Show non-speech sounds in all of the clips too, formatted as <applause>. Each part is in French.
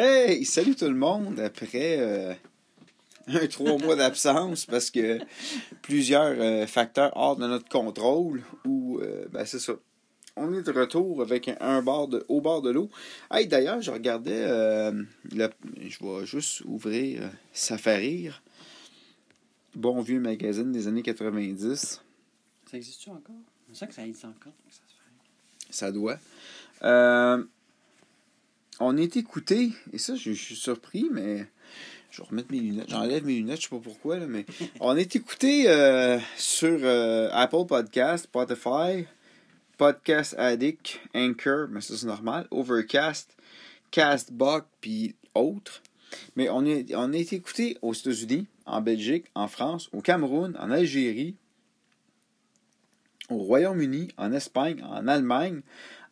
Hey, salut tout le monde après euh, <laughs> un trois mois d'absence parce que plusieurs euh, facteurs hors de notre contrôle ou euh, ben c'est ça. On est de retour avec un, bord de, au bord de l'eau. Hey, d'ailleurs, je regardais le, je vais juste ouvrir Ça fait rire. Bon vieux magazine des années 90. Ça existe-tu encore? C'est ça que ça existe encore. Ça, ça doit. On est écouté, et ça, je, suis surpris, mais je vais remettre mes lunettes. J'enlève mes lunettes, je sais pas pourquoi, là, mais <laughs> on est écouté euh, sur euh, Apple Podcast, Spotify, Podcast Addict, Anchor, mais ça c'est normal, Overcast, Castbox, puis autres. Mais on est, on est écouté aux États-Unis, en Belgique, en France, au Cameroun, en Algérie, au Royaume-Uni, en Espagne, en Allemagne,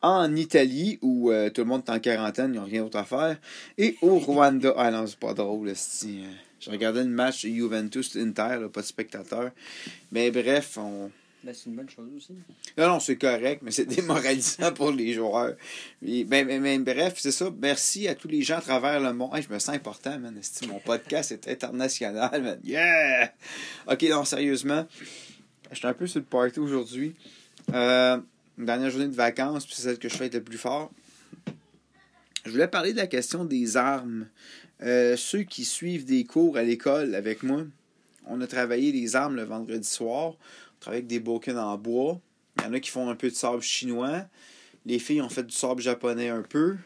en Italie, où euh, tout le monde est en quarantaine, ils n'ont rien d'autre à faire, et au Rwanda. Ah non, c'est pas drôle, si. Euh, je regardais le match Juventus-Inter, pas de spectateur. Mais bref, on. Ben, c'est une bonne chose aussi. Non, non, c'est correct, mais c'est <laughs> démoralisant pour les joueurs. Ben, mais, bref, c'est ça. Merci à tous les gens à travers le monde. je me sens important, man. Mon podcast est international, man. Yeah! Ok, non, sérieusement. Je suis un peu sur le party aujourd'hui. Euh, dernière journée de vacances, puis c'est celle que je fais le plus fort. Je voulais parler de la question des armes. Euh, ceux qui suivent des cours à l'école avec moi, on a travaillé les armes le vendredi soir. On travaille avec des bouquins en bois. Il y en a qui font un peu de sable chinois. Les filles ont fait du sable japonais un peu.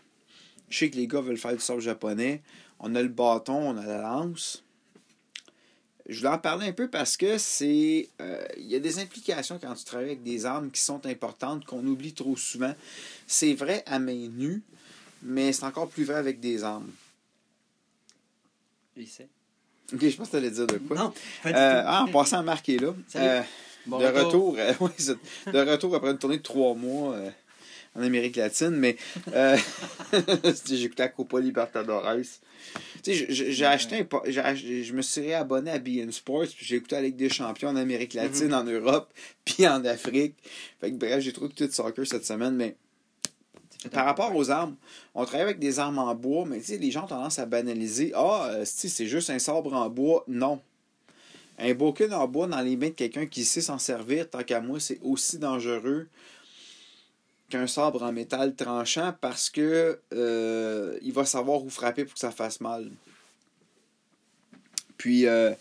Je sais que les gars veulent faire du sable japonais. On a le bâton, on a la lance. Je voulais en parler un peu parce que c'est. Euh, il y a des implications quand tu travailles avec des armes qui sont importantes, qu'on oublie trop souvent. C'est vrai à main nue, mais c'est encore plus vrai avec des armes. Il sait. Ok, je pense que tu allais dire de quoi. Non, euh, ah, en passant à marquer là. Euh, de retour, <laughs> de retour après une tournée de trois mois en Amérique latine, mais j'ai écouté à Copa Libertadores. Tu sais, j'ai acheté un, je me suis réabonné à BN Sports, puis j'ai écouté la Ligue des Champions en Amérique latine, mhm. en Europe, <laughs> puis en Afrique. Fait que bref, j'ai trouvé tout de soccer cette semaine, mais par rapport aux armes, on travaille avec des armes en bois, mais tu sais, les gens ont tendance à banaliser. Ah, euh, c'est juste un sabre en bois. Non. Un bouquin en bois dans les mains de quelqu'un qui sait s'en servir, tant qu'à moi, c'est aussi dangereux qu'un sabre en métal tranchant parce que euh, il va savoir où frapper pour que ça fasse mal. Puis, euh,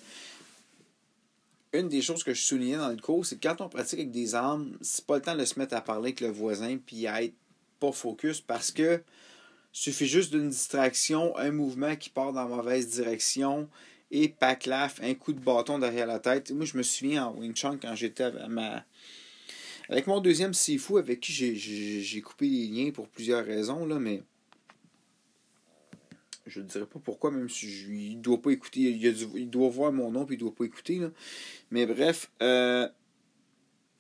une des choses que je soulignais dans le cours, c'est que quand on pratique avec des armes, c'est pas le temps de se mettre à parler avec le voisin puis à être pas focus parce que suffit juste d'une distraction, un mouvement qui part dans la mauvaise direction et paclaf, un coup de bâton derrière la tête. Moi, je me souviens en Wing Chun quand j'étais à ma avec mon deuxième Sifu, avec qui j'ai coupé les liens pour plusieurs raisons, là, mais je ne dirais pas pourquoi, même si je, il doit pas écouter, il, doit voir mon nom puis il doit pas écouter. Là. Mais bref, euh,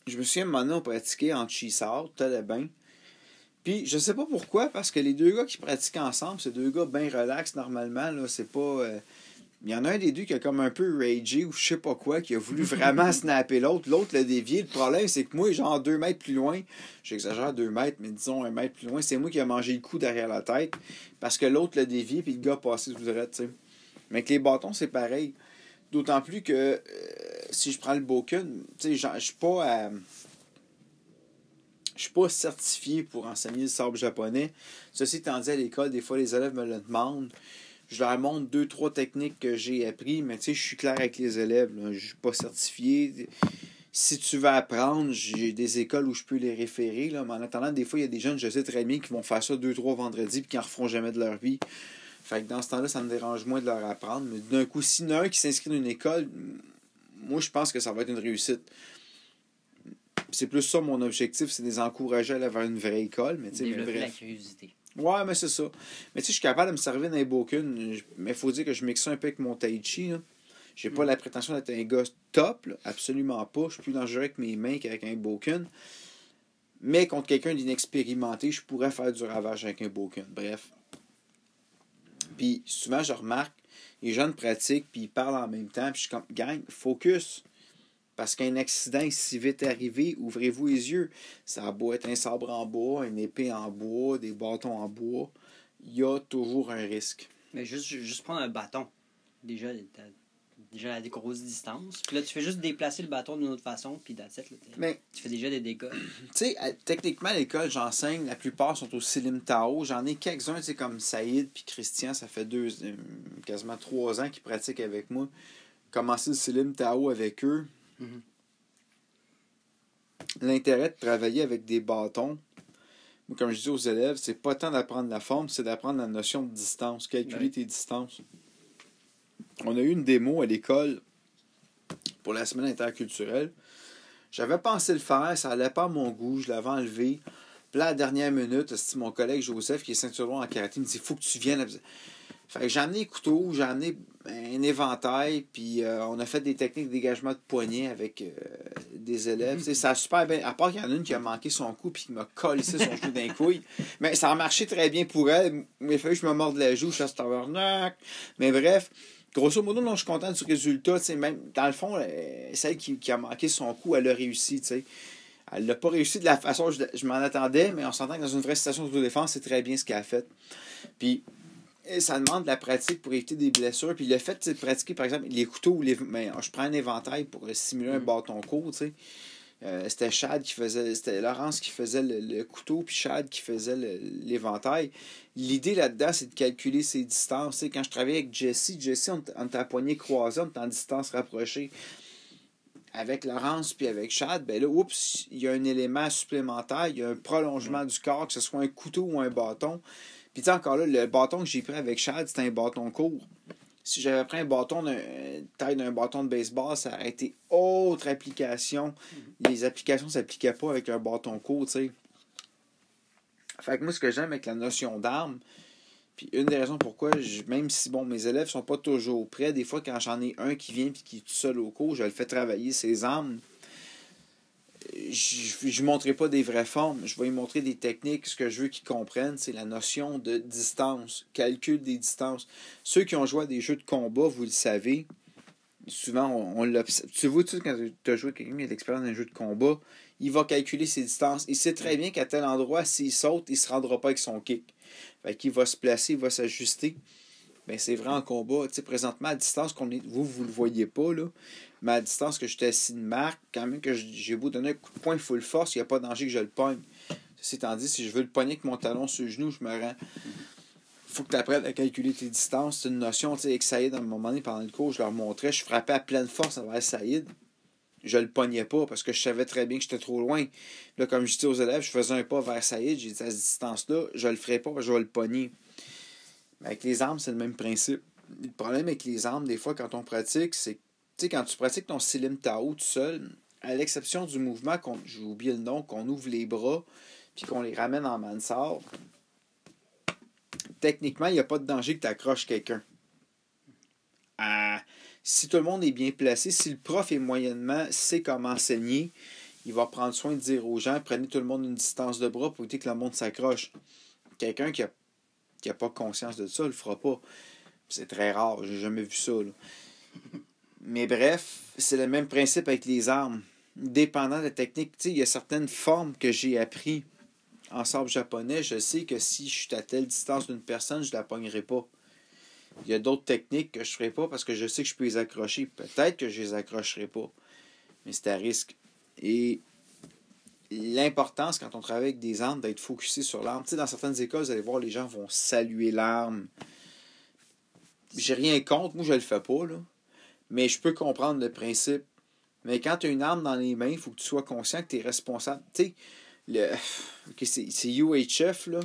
je me souviens, maintenant, on pratiquait en Chisard, bien. Puis je sais pas pourquoi, parce que les deux gars qui pratiquent ensemble, c'est deux gars bien relax normalement. Là, c'est pas. Euh, il y en a un des deux qui a comme un peu ragé ou je sais pas quoi, qui a voulu vraiment <laughs> snapper l'autre. L'autre l'a dévié. Le problème, c'est que moi, genre deux mètres plus loin, j'exagère deux mètres, mais disons un mètre plus loin, c'est moi qui ai mangé le coup derrière la tête parce que l'autre l'a dévié puis le gars a passé sous le tu sais. Mais avec les bâtons, c'est pareil. D'autant plus que euh, si je prends le Boken, tu sais, je suis pas Je suis pas certifié pour enseigner le sable japonais. Ceci étant dit, à l'école, des fois, les élèves me le demandent je leur montre deux, trois techniques que j'ai appris, mais tu sais, je suis clair avec les élèves. Je ne suis pas certifié. Si tu veux apprendre, j'ai des écoles où je peux les référer. Là, mais en attendant, des fois, il y a des jeunes, je sais très bien, qui vont faire ça deux, trois vendredis et qui n'en referont jamais de leur vie. Fait que dans ce temps-là, ça me dérange moins de leur apprendre. Mais d'un coup, si y en a un qui s'inscrit dans une école, moi, je pense que ça va être une réussite. C'est plus ça mon objectif, c'est de les encourager à aller vers une vraie école. Mais, Développer la curiosité. Ouais, mais c'est ça. Mais tu sais, je suis capable de me servir d'un Boken, mais il faut dire que je mixe ça un peu avec mon Tai Chi. J'ai pas mm. la prétention d'être un gars top, absolument pas. Je suis plus dangereux avec mes mains qu'avec un Boken. Mais contre quelqu'un d'inexpérimenté, je pourrais faire du ravage avec un Boken. Bref. Puis souvent, je remarque, les jeunes pratiquent, puis ils parlent en même temps, puis je suis comme, gang, focus. Parce qu'un accident est si vite arrivé, ouvrez-vous les yeux. Ça a beau être un sabre en bois, une épée en bois, des bâtons en bois. il y a toujours un risque. Mais juste, juste prendre un bâton. Déjà, déjà à des grosses distances. Puis là, tu fais juste déplacer le bâton d'une autre façon, puis that's it, là, t'es- Mais tu fais déjà des dégâts. <clears throat> Tu sais, techniquement, à l'école, j'enseigne, la plupart sont au Silim Tao. J'en ai quelques-uns, tu sais, comme Saïd puis Christian, ça fait deux, euh, quasiment trois ans qu'ils pratiquent avec moi. Commencer le Silim Tao avec eux. Mhm. L'intérêt de travailler avec des bâtons, comme je dis aux élèves, c'est pas tant d'apprendre la forme, c'est d'apprendre la notion de distance, calculer Ouais. tes distances. On a eu une démo à l'école pour la semaine interculturelle. J'avais pensé le faire, ça allait pas à mon goût, je l'avais enlevé. Puis là, à la dernière minute, c'est mon collègue Joseph, qui est ceinture noire en karaté, me dit faut que tu viennes. Fait que j'ai amené les couteaux, j'ai amené un éventail, puis euh, on a fait des techniques de dégagement de poignet avec euh, des élèves. Tu sais, ça a super bien. À part qu'il y en a une qui a manqué son coup, puis qui m'a collé son genou d'un couille. Mais ça a marché très bien pour elle. Mais fallu que je me morde la joue, je suis à. Mais bref, grosso modo, non, je suis content du résultat. Même, dans le fond, euh, celle qui, qui a manqué son coup, elle a réussi. tu sais. Elle l'a pas réussi de la façon que je, je m'en attendais, mais on s'entend que dans une vraie situation de défense, c'est très bien ce qu'elle a fait. Puis, et ça demande de la pratique pour éviter des blessures. Puis le fait de pratiquer, par exemple, les couteaux ou les. ben, je prends un éventail pour simuler un Mm. bâton court, tu sais. Euh, c'était Chad qui faisait. C'était Laurence qui faisait le, le couteau, puis Chad qui faisait l'éventail. L'idée là-dedans, c'est de calculer ses distances. Quand je travaillais avec Jesse, Jesse, on, on était à poignée croisée, on était en distance rapprochée. Avec Laurence puis avec Chad, ben là, oups, il y a un élément supplémentaire, il y a un prolongement du corps, que ce soit un couteau ou un bâton. Puis tu encore là, le bâton que j'ai pris avec Chad, c'était un bâton court. Si j'avais pris un bâton de taille d'un bâton de baseball, ça aurait été autre application. Les applications ne s'appliquaient pas avec un bâton court, tu sais. Fait que moi, ce que j'aime avec la notion d'arme, puis une des raisons pourquoi, je- même si bon, mes élèves sont pas toujours prêts, des fois quand j'en ai un qui vient et qui est tout seul au cours, je le fais travailler ses armes. Je ne montrerai pas des vraies formes, je vais lui montrer des techniques. Ce que je veux qu'ils comprennent, c'est la notion de distance, calcul des distances. Ceux qui ont joué à des jeux de combat, vous le savez, souvent on, l'observe. Tu vois, tu sais, quand tu as joué quelqu'un qui a l'expérience dans un jeu de combat, il va calculer ses distances. Il sait très bien qu'à tel endroit, s'il saute, il ne se rendra pas avec son kick. Fait qu'il va se placer, il va s'ajuster. Ben, c'est vrai en combat. Tu présentement, à distance qu'on. Vous, vous le voyez pas, là. À distance que j'étais assis de marque, quand même que j'ai beau donner un coup de poing full force, il n'y a pas de danger que je le pogne. Ceci étant dit, si je veux le pogner avec mon talon sur le genou, je me rends. faut que tu apprennes à calculer tes distances. C'est une notion, tu sais, avec Saïd, à un moment donné, pendant le cours, je leur montrais, je frappais à pleine force envers Saïd. Je le pognais pas parce que je savais très bien que j'étais trop loin. Là, comme je dis aux élèves, je faisais un pas vers Saïd, j'ai dit à cette distance-là, je le ferai pas, je vais le pogner. Mais avec les armes, c'est le même principe. Le problème avec les armes, des fois, quand on pratique, c'est que, tu sais, quand tu pratiques ton Silim Tao tout seul, à l'exception du mouvement, qu'on, j'ai oublié le nom, qu'on ouvre les bras, puis qu'on les ramène en mansard, techniquement, il n'y a pas de danger que tu accroches quelqu'un. Ah, si tout le monde est bien placé, si le prof est moyennement sait comment enseigner, il va prendre soin de dire aux gens prenez tout le monde une distance de bras pour éviter que le monde s'accroche. Quelqu'un qui n'a qui a pas conscience de ça ne le fera pas. C'est très rare, j'ai jamais vu ça. Mais bref, c'est le même principe avec les armes. Dépendant de la technique, il y a certaines formes que j'ai appris en sabre japonais. Je sais que si je suis à telle distance d'une personne, je ne la pognerai pas. Il y a d'autres techniques que je ne ferai pas parce que je sais que je peux les accrocher. Peut-être que je les accrocherai pas. Mais c'est à risque. Et l'importance quand on travaille avec des armes d'être focusé sur l'arme. Dans certaines écoles, vous allez voir, les gens vont saluer l'arme. J'ai rien contre, moi je le fais pas, là. Mais je peux comprendre le principe. Mais quand tu as une arme dans les mains, il faut que tu sois conscient que tu es responsable. Tu sais, le... <sighs> c'est UHF, là.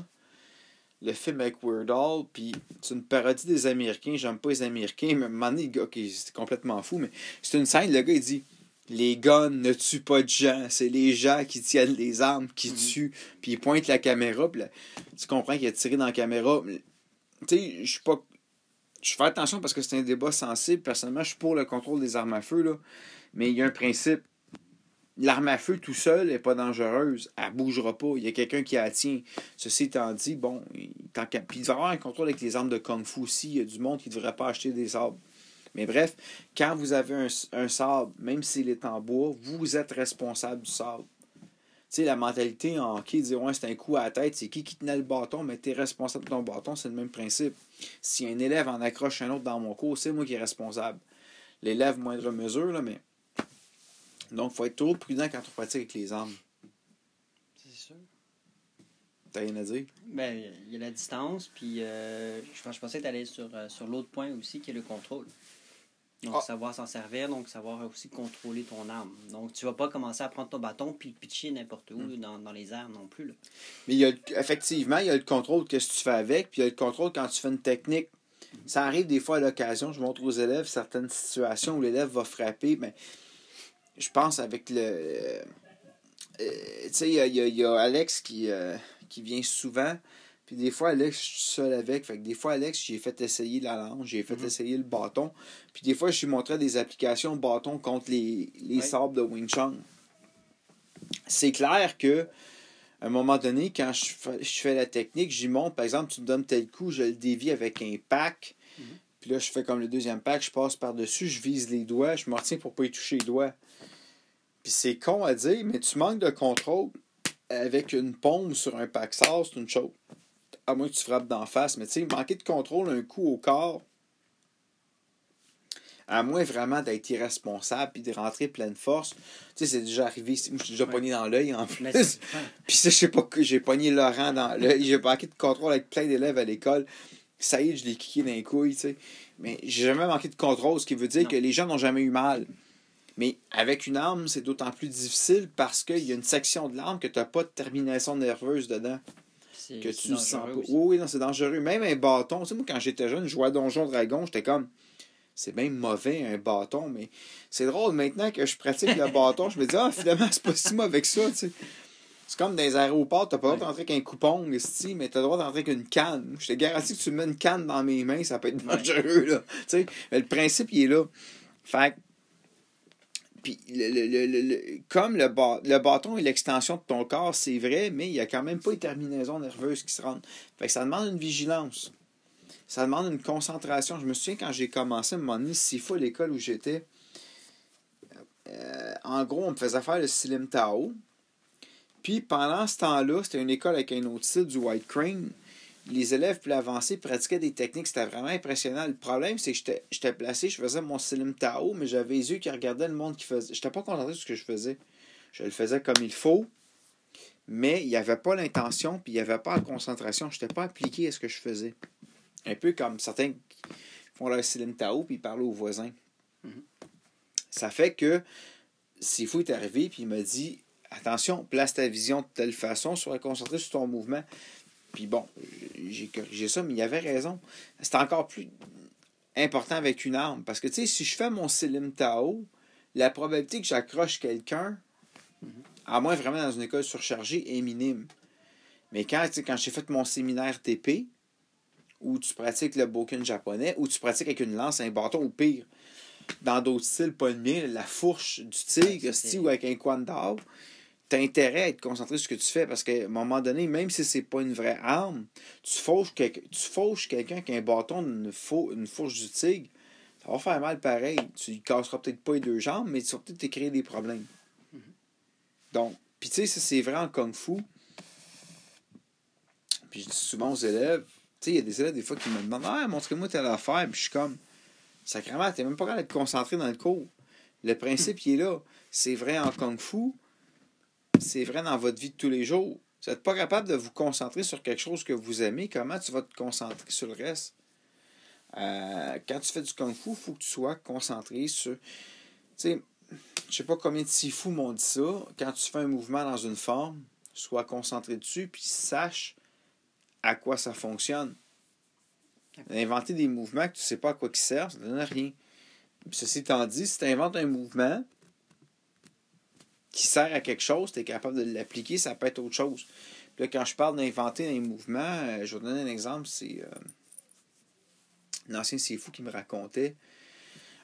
Le film avec Weird Al, puis c'est une parodie des Américains. J'aime pas les Américains, mais à un moment donné, le gars, ok, c'est complètement fou, mais c'est une scène, le gars, il dit les guns ne tuent pas de gens, c'est les gens qui tiennent les armes qui Mhm. tuent. Puis il pointe la caméra, puis là, tu comprends qu'il a tiré dans la caméra. Tu sais, je suis pas. Je fais attention parce que c'est un débat sensible. Personnellement, je suis pour le contrôle des armes à feu, là. Mais il y a un principe. L'arme à feu tout seul n'est pas dangereuse. Elle bougera pas. Il y a quelqu'un qui la tient. Ceci étant dit, bon, tant qu'à- puis il y avoir un contrôle avec les armes de Kung Fu aussi. Il y a du monde qui ne devrait pas acheter des sabres. Mais bref, quand vous avez un, un sabre, même s'il est en bois, vous êtes responsable du sabre. Tu sais, la mentalité en hockey, dire ouais, c'est un coup à la tête, c'est qui qui tenait le bâton, mais tu es responsable de ton bâton, c'est le même principe. Si un élève en accroche un autre dans mon cours, c'est moi qui est responsable. L'élève, moindre mesure, là, mais. Donc, il faut être toujours prudent quand on pratique avec les armes. C'est sûr. T'as rien à dire? Ben, il y a la distance, puis euh, je, pensais que tu allais sur, euh, sur l'autre point aussi, qui est le contrôle. Donc, Ah. savoir s'en servir, donc savoir aussi contrôler ton arme. Donc, tu vas pas commencer à prendre ton bâton puis pitcher n'importe où Hmm. dans, dans les airs non plus. Là. Mais il y a, effectivement, il y a le contrôle, qu'est-ce que tu fais avec, puis il y a le contrôle quand tu fais une technique. Ça arrive des fois à l'occasion, je montre aux élèves certaines situations où l'élève va frapper, mais je pense avec le. euh, tu sais, il y a, il y a- il y a Alex qui, euh, qui vient souvent, puis des fois, Alex, je suis seul avec. Fait que des fois, Alex, j'ai fait essayer la lance, j'ai fait Mhm. essayer le bâton, puis des fois, je lui montrais des applications bâton contre les, les Ouais. sabres de Wing Chun. C'est clair que à un moment donné, quand je fais, je fais la technique, j'y monte, par exemple, tu me donnes tel coup, je le dévie avec un pack. Mhm. Puis là, je fais comme le deuxième pack, je passe par-dessus, je vise les doigts, je me retiens pour pas y toucher les doigts. Puis c'est con à dire, mais tu manques de contrôle avec une paume sur un pack sort, c'est une chose. À moins que tu frappes d'en face. Mais tu sais, manquer de contrôle, un coup au corps, à moins vraiment d'être irresponsable puis de rentrer pleine force. Tu sais, c'est déjà arrivé. Moi, je suis déjà Ouais. pogné dans l'œil en plus. <laughs> Puis ça, je sais pas que j'ai pogné Laurent dans l'œil. J'ai manqué de contrôle avec plein d'élèves à l'école. Ça y est, je l'ai kické dans les couilles, tu sais. Mais j'ai jamais manqué de contrôle, ce qui veut dire Non. que les gens n'ont jamais eu mal. Mais avec une arme, c'est d'autant plus difficile parce qu'il y a une section de l'arme que tu n'as pas de terminaison nerveuse dedans. C'est- Que tu sens pas. aussi. Oui, non, c'est dangereux. Même un bâton. Tu sais, moi, quand j'étais jeune, je jouais à Donjon Dragon, j'étais comme. C'est bien mauvais un bâton, mais c'est drôle maintenant que je pratique le bâton, je me dis, ah, finalement, c'est pas si mauvais que ça, tu sais. C'est comme dans les aéroports, t'as pas le droit d'entrer avec un coupon, esti, mais t'as le droit d'entrer avec une canne. Je te garantis que tu mets une canne dans mes mains, ça peut être dangereux, là. Tu sais, mais le principe, il est là. Fait que- puis comme le, bâ- le bâton est l'extension de ton corps, c'est vrai, mais il n'y a quand même pas une terminaison nerveuse qui se rend. Fait que ça demande une vigilance. Ça demande une concentration. Je me souviens quand j'ai commencé à un moment donné, six fois l'école où j'étais. euh, en gros, on me faisait faire le Silim Tao. Puis pendant ce temps-là, c'était une école avec un autre style, du White Crane. Les élèves plus avancés pratiquaient des techniques, c'était vraiment impressionnant. Le problème, c'est que j'étais- placé, je faisais mon Silim Tao, mais j'avais les yeux qui regardaient le monde qui faisait. J'étais pas concentré sur ce que je faisais. Je le faisais comme il faut, mais il n'y avait pas l'intention, puis il n'y avait pas la concentration. Je n'étais pas appliqué à ce que je faisais. Un peu comme certains qui font leur Silim Tao, puis ils parlent aux voisins. Mhm. Ça fait que Sifu est arrivé, puis il m'a dit Attention, place ta vision de telle façon, sois concentré sur ton mouvement. Puis bon, j'ai corrigé ça, mais il avait raison. C'est encore plus important avec une arme. Parce que, tu sais, si je fais mon Silim Tao, la probabilité que j'accroche quelqu'un, à moins vraiment dans une école surchargée, est minime. Mais quand, quand j'ai fait mon séminaire TP, où tu pratiques le boken japonais, où tu pratiques avec une lance, un bâton, ou pire, dans d'autres styles, pas le mien, la fourche du tigre, ou avec un kwandao, t'as intérêt à être concentré sur ce que tu fais parce qu'à un moment donné, même si c'est pas une vraie arme, tu fauches, quel- tu fauches quelqu'un qui a un bâton d'une une fourche du tigre, ça va faire mal pareil. Tu lui casseras peut-être pas les deux jambes, mais tu vas peut-être te créer des problèmes. Donc, puis tu sais, ça c'est vrai en kung fu. Puis je dis souvent aux élèves, tu sais, il y a des élèves des fois qui me demandent Ah, montrez-moi telle affaire, puis je suis comme Sacrément, t'es même pas capable d'être concentré dans le cours. Le principe, il est là. C'est vrai en kung fu, c'est vrai dans votre vie de tous les jours. Vous n'êtes pas capable de vous concentrer sur quelque chose que vous aimez, comment tu vas te concentrer sur le reste? Euh, quand tu fais du kung fu, il faut que tu sois concentré sur. Tu sais, je sais pas combien de sifu m'ont dit ça. Quand tu fais un mouvement dans une forme, sois concentré dessus, puis sache à quoi ça fonctionne. Inventer des mouvements que tu sais pas à quoi ils servent, ça ne donne rien. Ceci étant dit, si tu inventes un mouvement qui sert à quelque chose, tu es capable de l'appliquer, ça peut être autre chose. Là, quand je parle d'inventer un mouvement, euh, je vais vous donner un exemple, c'est euh, un ancien fou qui me racontait.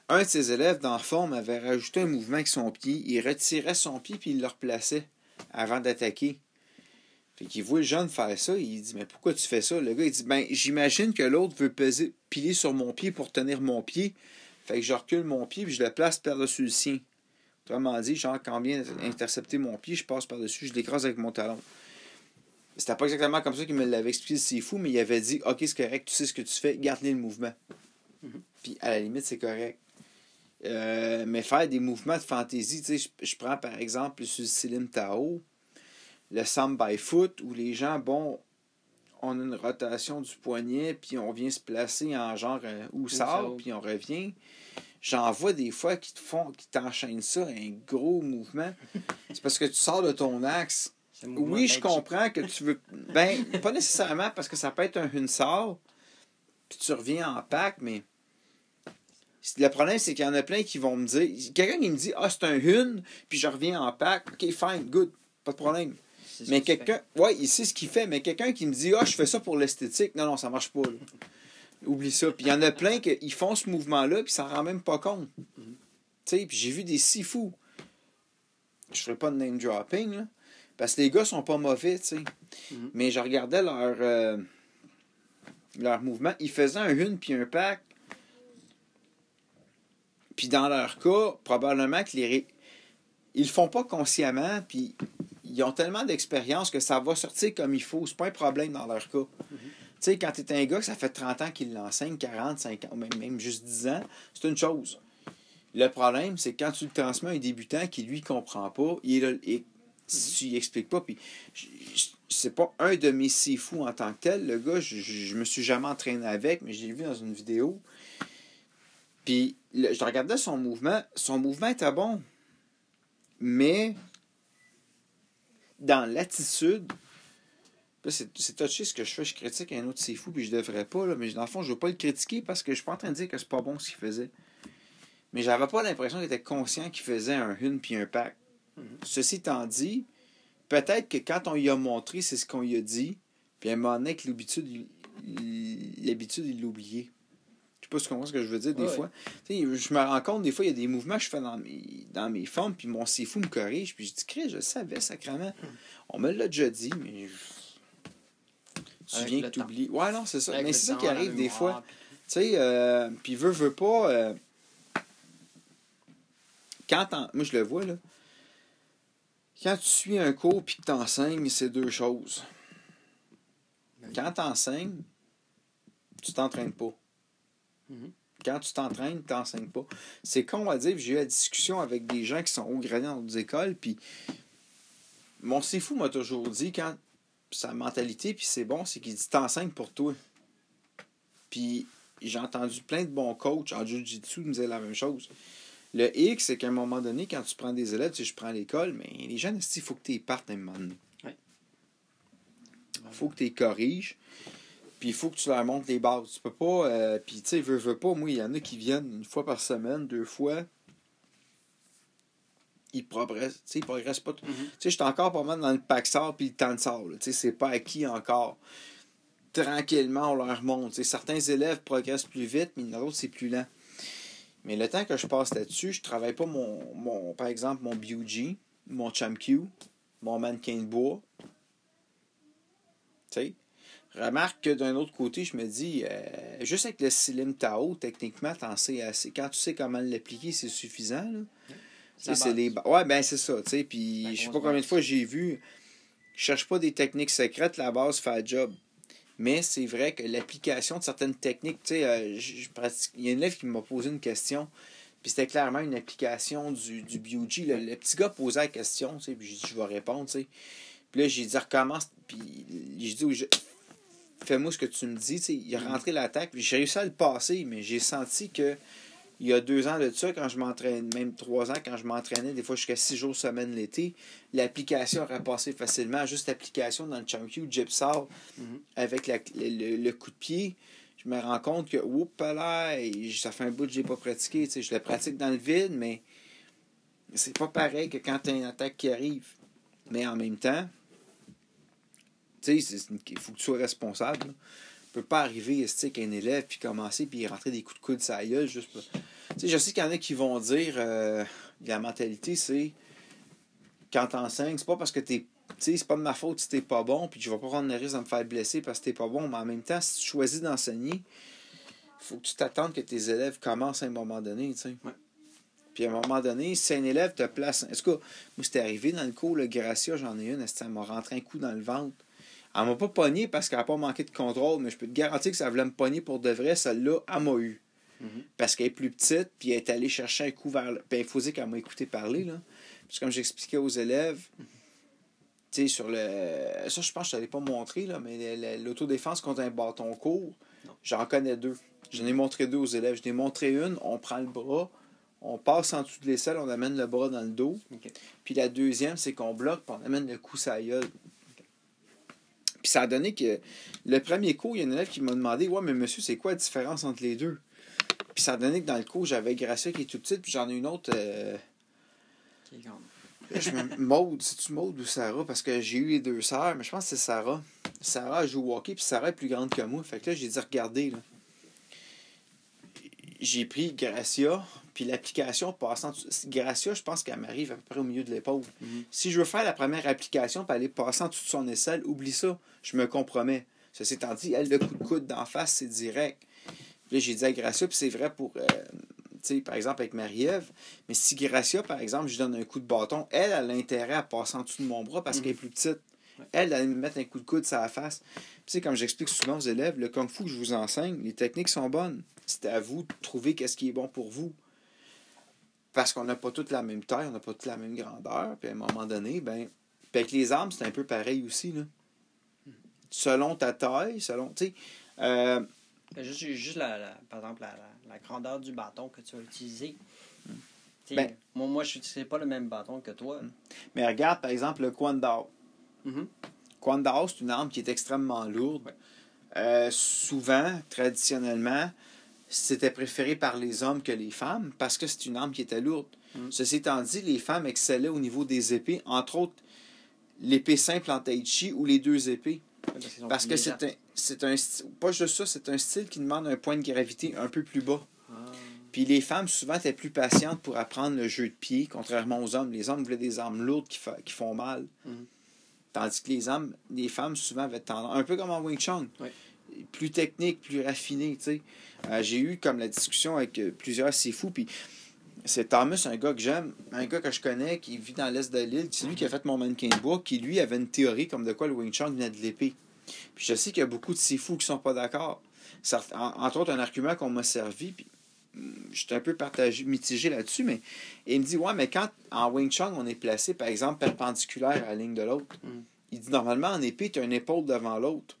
Un de ses élèves dans forme avait rajouté un mouvement avec son pied. Il retirait son pied puis il le replaçait avant d'attaquer. Fait qu'il voit le jeune faire ça, il dit Mais pourquoi tu fais ça? Le gars il dit Ben j'imagine que l'autre veut peser, piler sur mon pied pour tenir mon pied. Fait que je recule mon pied puis je le place par-dessus le sien Autrement dit, genre, quand vient intercepter mon pied, je passe par-dessus, je l'écrase avec mon talon. C'était pas exactement comme ça qu'il me l'avait expliqué, c'est fou, mais il avait dit Ok, c'est correct, tu sais ce que tu fais, garde-les le mouvement. Mhm. Puis à la limite, c'est correct. Euh, mais faire des mouvements de fantaisie, tu sais, je, je prends par exemple sur le Silim Tao, le Sam by Foot, où les gens, bon, on a une rotation du poignet, puis on vient se placer en genre euh, ça. puis on revient. J'en vois des fois qui te font, qui t'enchaînent ça, un gros mouvement. C'est parce que tu sors de ton axe. Oui, je comprends que tu veux. Ben, pas nécessairement parce que ça peut être un hunsar, puis tu reviens en pack, mais. Le problème, c'est qu'il y en a plein qui vont me dire. Quelqu'un qui me dit Ah, c'est un hun, puis je reviens en pack. Ok, fine, good, pas de problème. Mais quelqu'un. Ouais, il sait ce qu'il fait, mais quelqu'un qui me dit Ah, je fais ça pour l'esthétique. Non, non, ça marche pas. là. Oublie ça. Puis il y en a plein qui font ce mouvement-là, puis ça rend même pas compte. Tu sais, puis j'ai vu des si fous. Je ferai pas de name dropping, là. Parce que les gars sont pas mauvais, tu sais. Mhm. Mais je regardais leur, euh, leur mouvement. Ils faisaient un hun puis un pack. Puis dans leur cas, probablement que les ré- ils le font pas consciemment, puis ils ont tellement d'expérience que ça va sortir comme il faut. C'est pas un problème dans leur cas. Tu sais, quand t'es un gars que ça fait 30 ans qu'il l'enseigne, 40, 50, même, même juste 10 ans, c'est une chose. Le problème, c'est quand tu le transmets à un débutant qui, lui, comprend pas, il et si tu lui expliques pas, puis c'est pas un de mes six fous en tant que tel. Le gars, je, je, je me suis jamais entraîné avec, mais je l'ai vu dans une vidéo. Puis le- je regardais son mouvement. Son mouvement était bon. Mais dans l'attitude, c'est c'est touché ce que je fais. Je critique un autre c'est fou, puis je devrais pas. Là, mais dans le fond, je veux pas le critiquer parce que je suis pas en train de dire que c'est pas bon ce qu'il faisait. Mais j'avais pas l'impression qu'il était conscient qu'il faisait un hun puis un pack. Ceci étant dit, peut-être que quand on lui a montré, c'est ce qu'on lui a dit, puis à un moment donné, avec l'habitude, l'habitude, il l'a oublié. Je sais pas si tu comprends ce que je veux dire des Ouais. fois. Tu sais, je me rends compte, des fois, il y a des mouvements que je fais dans mes, dans mes formes, puis mon c'est fou me corrige, puis je dis, Chris, je savais, sacrément. On me l'a déjà dit, mais. je- Tu viens que tu oublies. Ouais, non, c'est ça. Avec mais c'est ça qui arrive des fois. Tu sais, euh, puis veut, veut pas. euh, quand Moi, je le vois, là. Quand tu suis un cours puis que t'enseignes, c'est deux choses. Quand t'enseignes, tu t'entraînes pas. Mhm. Quand tu t'entraînes, tu t'enseignes pas. C'est con à dire, j'ai eu la discussion avec des gens qui sont haut gradés dans d'autres écoles, puis mon c'est fou m'a toujours dit, quand sa mentalité, puis c'est bon, c'est qu'il dit t'enseignes pour toi. Puis j'ai entendu plein de bons coachs en Jiu-Jitsu me disaient la même chose. Le X, c'est qu'à un moment donné, quand tu prends des élèves, tu sais, je prends l'école, mais les jeunes, il faut que tu les partes à un moment donné? Il faut que tu les corriges. Puis il faut que tu leur montres les bases. Tu peux pas. euh, puis tu sais, veux, veux pas, moi, il y en a qui viennent une fois par semaine, deux fois. Tu sais, ils progressent pas. Mhm. Tu sais, j'étais encore pas mal dans le pack sort puis le temps de là. Tu sais, c'est pas acquis encore. Tranquillement, on leur montre. Tu sais, certains élèves progressent plus vite, mais d'autres, c'est plus lent. Mais le temps que je passe là-dessus, je travaille pas mon, mon par exemple, mon BUG, mon ChamQ, mon mannequin de bois. Tu sais, remarque que d'un autre côté, je me dis, euh, juste avec le Silim Tao, techniquement, t'en sais assez. Quand tu sais comment l'appliquer, c'est suffisant. Là. C'est les Ouais, ben c'est ça. tu sais, Puis La je sais pas combien de fois j'ai vu. Je cherche pas des techniques secrètes, la base fait le job. Mais c'est vrai que l'application de certaines techniques, tu sais, euh, je- pratique- il y a une élève qui m'a posé une question, puis c'était clairement une application du, du. Le, le petit gars posait la question, tu sais, puis j'ai dit, je vais répondre, tu sais. Puis là, j'ai dit, recommence, puis j'ai dit, je- fais-moi ce que tu me dis, tu sais. Il a rentré l'attaque, puis j'ai réussi à le passer, mais j'ai senti que il y a deux ans de ça, quand je m'entraîne, même trois ans, quand je m'entraînais, des fois jusqu'à six jours semaine l'été, l'application aurait passé facilement. Juste l'application dans le Chunky Gypsal Mhm. avec la- le, coup de pied, je me rends compte que, oups là, ça fait un bout que je l'ai pas pratiqué. tu sais, Je le pratique dans le vide, mais c'est pas pareil que quand tu as une attaque qui arrive. Mais en même temps, tu sais, il faut que tu sois responsable. là. Tu peux pas arriver avec un élève puis commencer puis rentrer des coups de coude la gueule juste pour- Tu sais, je sais qu'il y en a qui vont dire euh, la mentalité, c'est quand t'enseignes, c'est pas parce que t'es. Tu sais, c'est pas de ma faute si t'es pas bon, puis je vais pas prendre le risque de me faire blesser parce que t'es pas bon, mais en même temps, si tu choisis d'enseigner, faut que tu t'attendes que tes élèves commencent à un moment donné, tu sais. Ouais. Puis à un moment donné, si un élève te place. Est-ce que moi, c'était arrivé dans le cours, le Gracia, j'en ai une, elle m'a rentré un coup dans le ventre? Elle m'a pas pogné parce qu'elle n'a pas manqué de contrôle, mais je peux te garantir que ça voulait me pogner pour de vrai. Celle-là, elle m'a eu. Mhm. Parce qu'elle est plus petite, puis elle est allée chercher un coup vers. le- Puis il faut dire qu'elle m'a écouté parler, là. Puis comme j'expliquais aux élèves, tu sais, sur le. Ça, je pense que je t'avais pas montré, là, mais l'autodéfense contre un bâton court, j'en connais deux. J'en ai montré deux aux élèves. Je ai montré une, on prend le bras, on passe en dessous de l'aisselle, on amène le bras dans le dos. Puis la deuxième, c'est qu'on bloque, puis on amène le coup sur la gueule. Puis ça a donné que le premier cours, il y a un élève qui m'a demandé Ouais, mais monsieur, c'est quoi la différence entre les deux? Puis ça a donné que dans le cours, j'avais Gracia qui est tout petite, puis j'en ai une autre. euh, Qui est grande. Là, je me... <laughs> Maude, c'est-tu Maude ou Sarah? Parce que j'ai eu les deux sœurs, mais je pense que c'est Sarah. Sarah elle joue au hockey, puis Sarah est plus grande que moi. Fait que là, j'ai dit, regardez, là. J'ai pris Gracia, puis l'application passant... Gracia, je pense qu'elle m'arrive à peu près au milieu de l'épaule. Mhm. Si je veux faire la première application, puis aller passer en dessous de son aisselle, oublie ça, je me compromets. Ceci étant dit, elle, le coup de coude d'en face, c'est direct. Puis là, j'ai dit à Gracia, puis c'est vrai pour... euh, tu sais, par exemple, avec Marie-Ève, mais si Gracia, par exemple, je donne un coup de bâton, elle, elle a l'intérêt à passer en dessous de mon bras parce Mhm. qu'elle est plus petite. Elle, elle me mettre un coup de coude sur la face. Puis, Tu sais, comme j'explique souvent aux élèves, le kung fu que je vous enseigne, les techniques sont bonnes. C'est à vous de trouver qu'est-ce qui est bon pour vous. Parce qu'on n'a pas toute la même taille, on n'a pas toute la même grandeur. Puis à un moment donné, ben, puis avec les armes, c'est un peu pareil aussi. Là. Selon ta taille, selon. Tu sais, euh, Juste, juste la, la- par exemple, la, grandeur du bâton que tu vas utiliser. Sais, Ben- moi, moi, je n'utiliserai pas le même bâton que toi. mais regarde, par exemple, le Quan Mhm. Dao, c'est une arme qui est extrêmement lourde. Ouais. Euh, souvent, traditionnellement, c'était préféré par les hommes que les femmes parce que c'est une arme qui était lourde. Mm. Ceci étant dit, les femmes excellaient au niveau des épées, entre autres l'épée simple en tai chi ou les deux épées. Ouais, parce que c'est un, c'est un pas juste ça, c'est un style qui demande un point de gravité un peu plus bas. Ah. Puis les femmes, souvent, étaient plus patientes pour apprendre le jeu de pied, contrairement aux hommes. Les hommes voulaient des armes lourdes qui font mal. Mhm. Tandis que les hommes, les femmes, souvent, avaient tendance, un peu comme en Wing Chun, Oui. plus technique, plus raffiné, tu sais. Euh, J'ai eu comme la discussion avec euh, plusieurs fous puis c'est Thomas, un gars que j'aime, un gars que je connais, qui vit dans l'est de l'île. C'est lui qui a fait mon mannequin de bois, qui lui avait une théorie comme de quoi le Wing Chun venait de l'épée. Puis je sais qu'il y a beaucoup de fous qui sont pas d'accord. Entre autres, un argument qu'on m'a servi, puis j'étais un peu partagé, mitigé là-dessus, mais il me dit Ouais, mais quand en Wing Chun, on est placé, par exemple, perpendiculaire à la ligne de l'autre, Mm. il dit normalement en épée, tu as une épaule devant l'autre.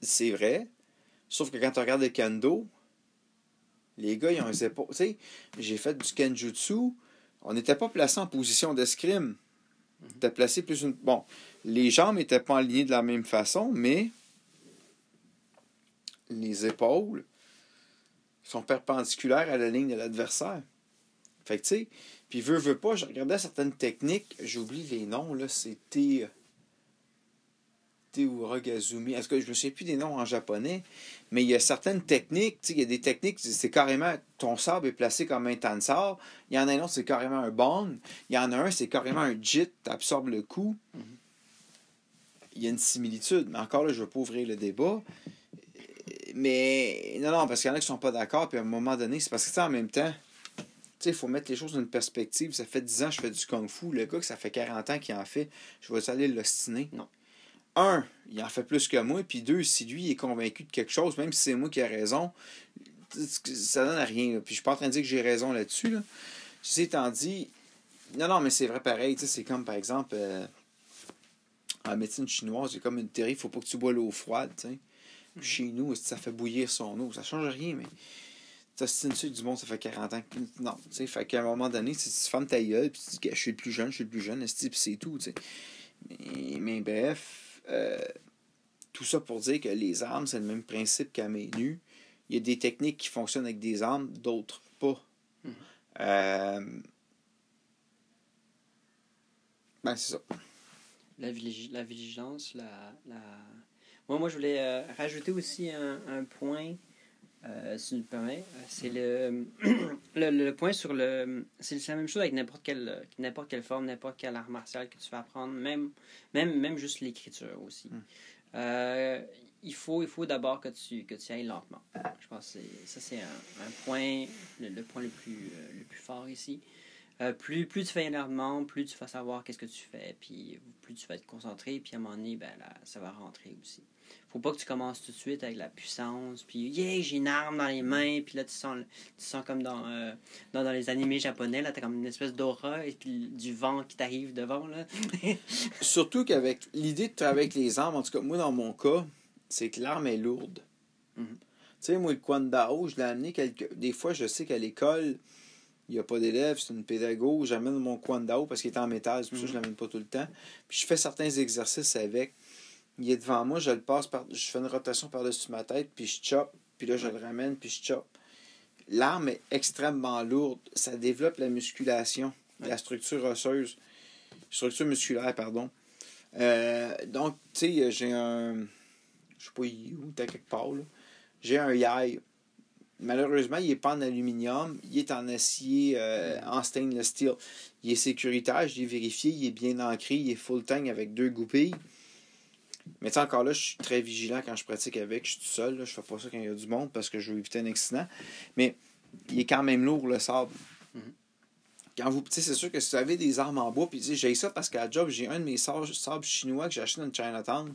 C'est vrai. Sauf que quand tu regardes le kendo, les gars, ils ont les épaules. Tu sais, j'ai fait du kenjutsu. On n'était pas placé en position d'escrime. On était placé plus une. Bon, les jambes n'étaient pas alignées de la même façon, mais les épaules sont perpendiculaires à la ligne de l'adversaire. Fait que, tu sais, puis veux, veux pas, je regardais certaines techniques, j'oublie les noms, là, c'était. Teuragazumi. Est-ce que je me souviens plus des noms en japonais, mais il y a certaines techniques, tu sais, il y a des techniques, c'est carrément, ton sabre est placé comme un tansar, il y en a un autre, c'est carrément un bong, il y en a un, c'est carrément un jit, t'absorbes le coup. Il y a une similitude, mais encore là, je ne veux pas ouvrir le débat. Mais non, non, parce qu'il y en a qui sont pas d'accord, puis à un moment donné, c'est parce que, en même temps, tu sais, il faut mettre les choses dans une perspective. Ça fait 10 ans que je fais du kung-fu. Le gars que ça fait 40 ans qu'il en fait, je vais aller l'ostiner? Non. Un, il en fait plus que moi. Puis deux, si lui il est convaincu de quelque chose, même si c'est moi qui ai raison, ça donne à rien. là. Puis je suis pas en train de dire que j'ai raison là-dessus. Là. Ceci étant dit, non, non, mais c'est vrai pareil. tu sais, C'est comme, par exemple, euh, en médecine chinoise, il y a comme une théorie, il faut pas que tu bois l'eau froide. sais. Chez nous, ça fait bouillir son eau? Ça change rien, mais t'ostines ça du monde, ça fait 40 ans. que- Non, tu sais, fait qu'à un moment donné, tu fermes ta gueule, puis tu dis je suis le plus jeune, je suis le plus jeune, puis c'est tout, tu sais. Mais, mais bref, euh, tout ça pour dire que les armes, c'est le même principe qu'à main nue. Il y a des techniques qui fonctionnent avec des armes, d'autres pas. Euh, Ben, c'est ça. La, vigi- la vigilance, la, la... Moi, moi, je voulais euh, rajouter aussi un, un point, euh, si tu me permets. C'est le, <clears throat> le, le point sur le... C'est la même chose avec n'importe quelle, n'importe quelle forme, n'importe quel art martial que tu vas apprendre, même, même, même juste l'écriture aussi. Mm. Euh, il faut, il faut d'abord que tu, que tu ailles lentement. Je pense que ça, c'est un, un, point, le, point le plus, le plus fort ici. Euh, plus, plus tu fais lentement, plus tu vas savoir qu'est-ce que tu fais, puis plus tu vas être concentré, puis à un moment donné, ben, là, ça va rentrer aussi. Faut pas que tu commences tout de suite avec la puissance, puis yeah, j'ai une arme dans les mains, puis là, tu sens, tu sens comme dans, euh, dans, dans, les animés japonais, là, t'as comme une espèce d'aura, et puis du vent qui t'arrive devant, là. <laughs> Surtout qu'avec l'idée de travailler avec les armes, en tout cas, moi, dans mon cas, c'est que l'arme est lourde. Mhm. Tu sais, moi, le Kwandao, je l'ai amené quelques... Des fois, je sais qu'à l'école, il n'y a pas d'élèves, c'est une pédagogue. J'amène mon Kwandao parce qu'il est en métal, c'est pour ça que je ne l'amène pas tout le temps. Puis je fais certains exercices avec. Il est devant moi, je le passe, par... je fais une rotation par-dessus ma tête, puis je chope. Puis là, je le ramène, puis je chope. L'arme est extrêmement lourde. Ça développe la musculation, la structure osseuse. Structure musculaire, pardon. Euh, donc, tu sais, j'ai un je sais pas où, t'as quelque part. J'ai un yai. Malheureusement, il n'est pas en aluminium, il est en acier, euh, en stainless steel. Il est sécuritaire, je l'ai vérifié, il est bien ancré, il est full tank avec deux goupilles. Mais encore là, je suis très vigilant quand je pratique avec. Je suis tout seul, là, je fais pas ça quand il y a du monde parce que je veux éviter un accident. Mais il est quand même lourd, le sable. Mm-hmm. Quand vous, c'est sûr que si vous avez des armes en bois, puis j'ai ça parce qu'à job, j'ai un de mes sables chinois que j'ai acheté dans Chinatown.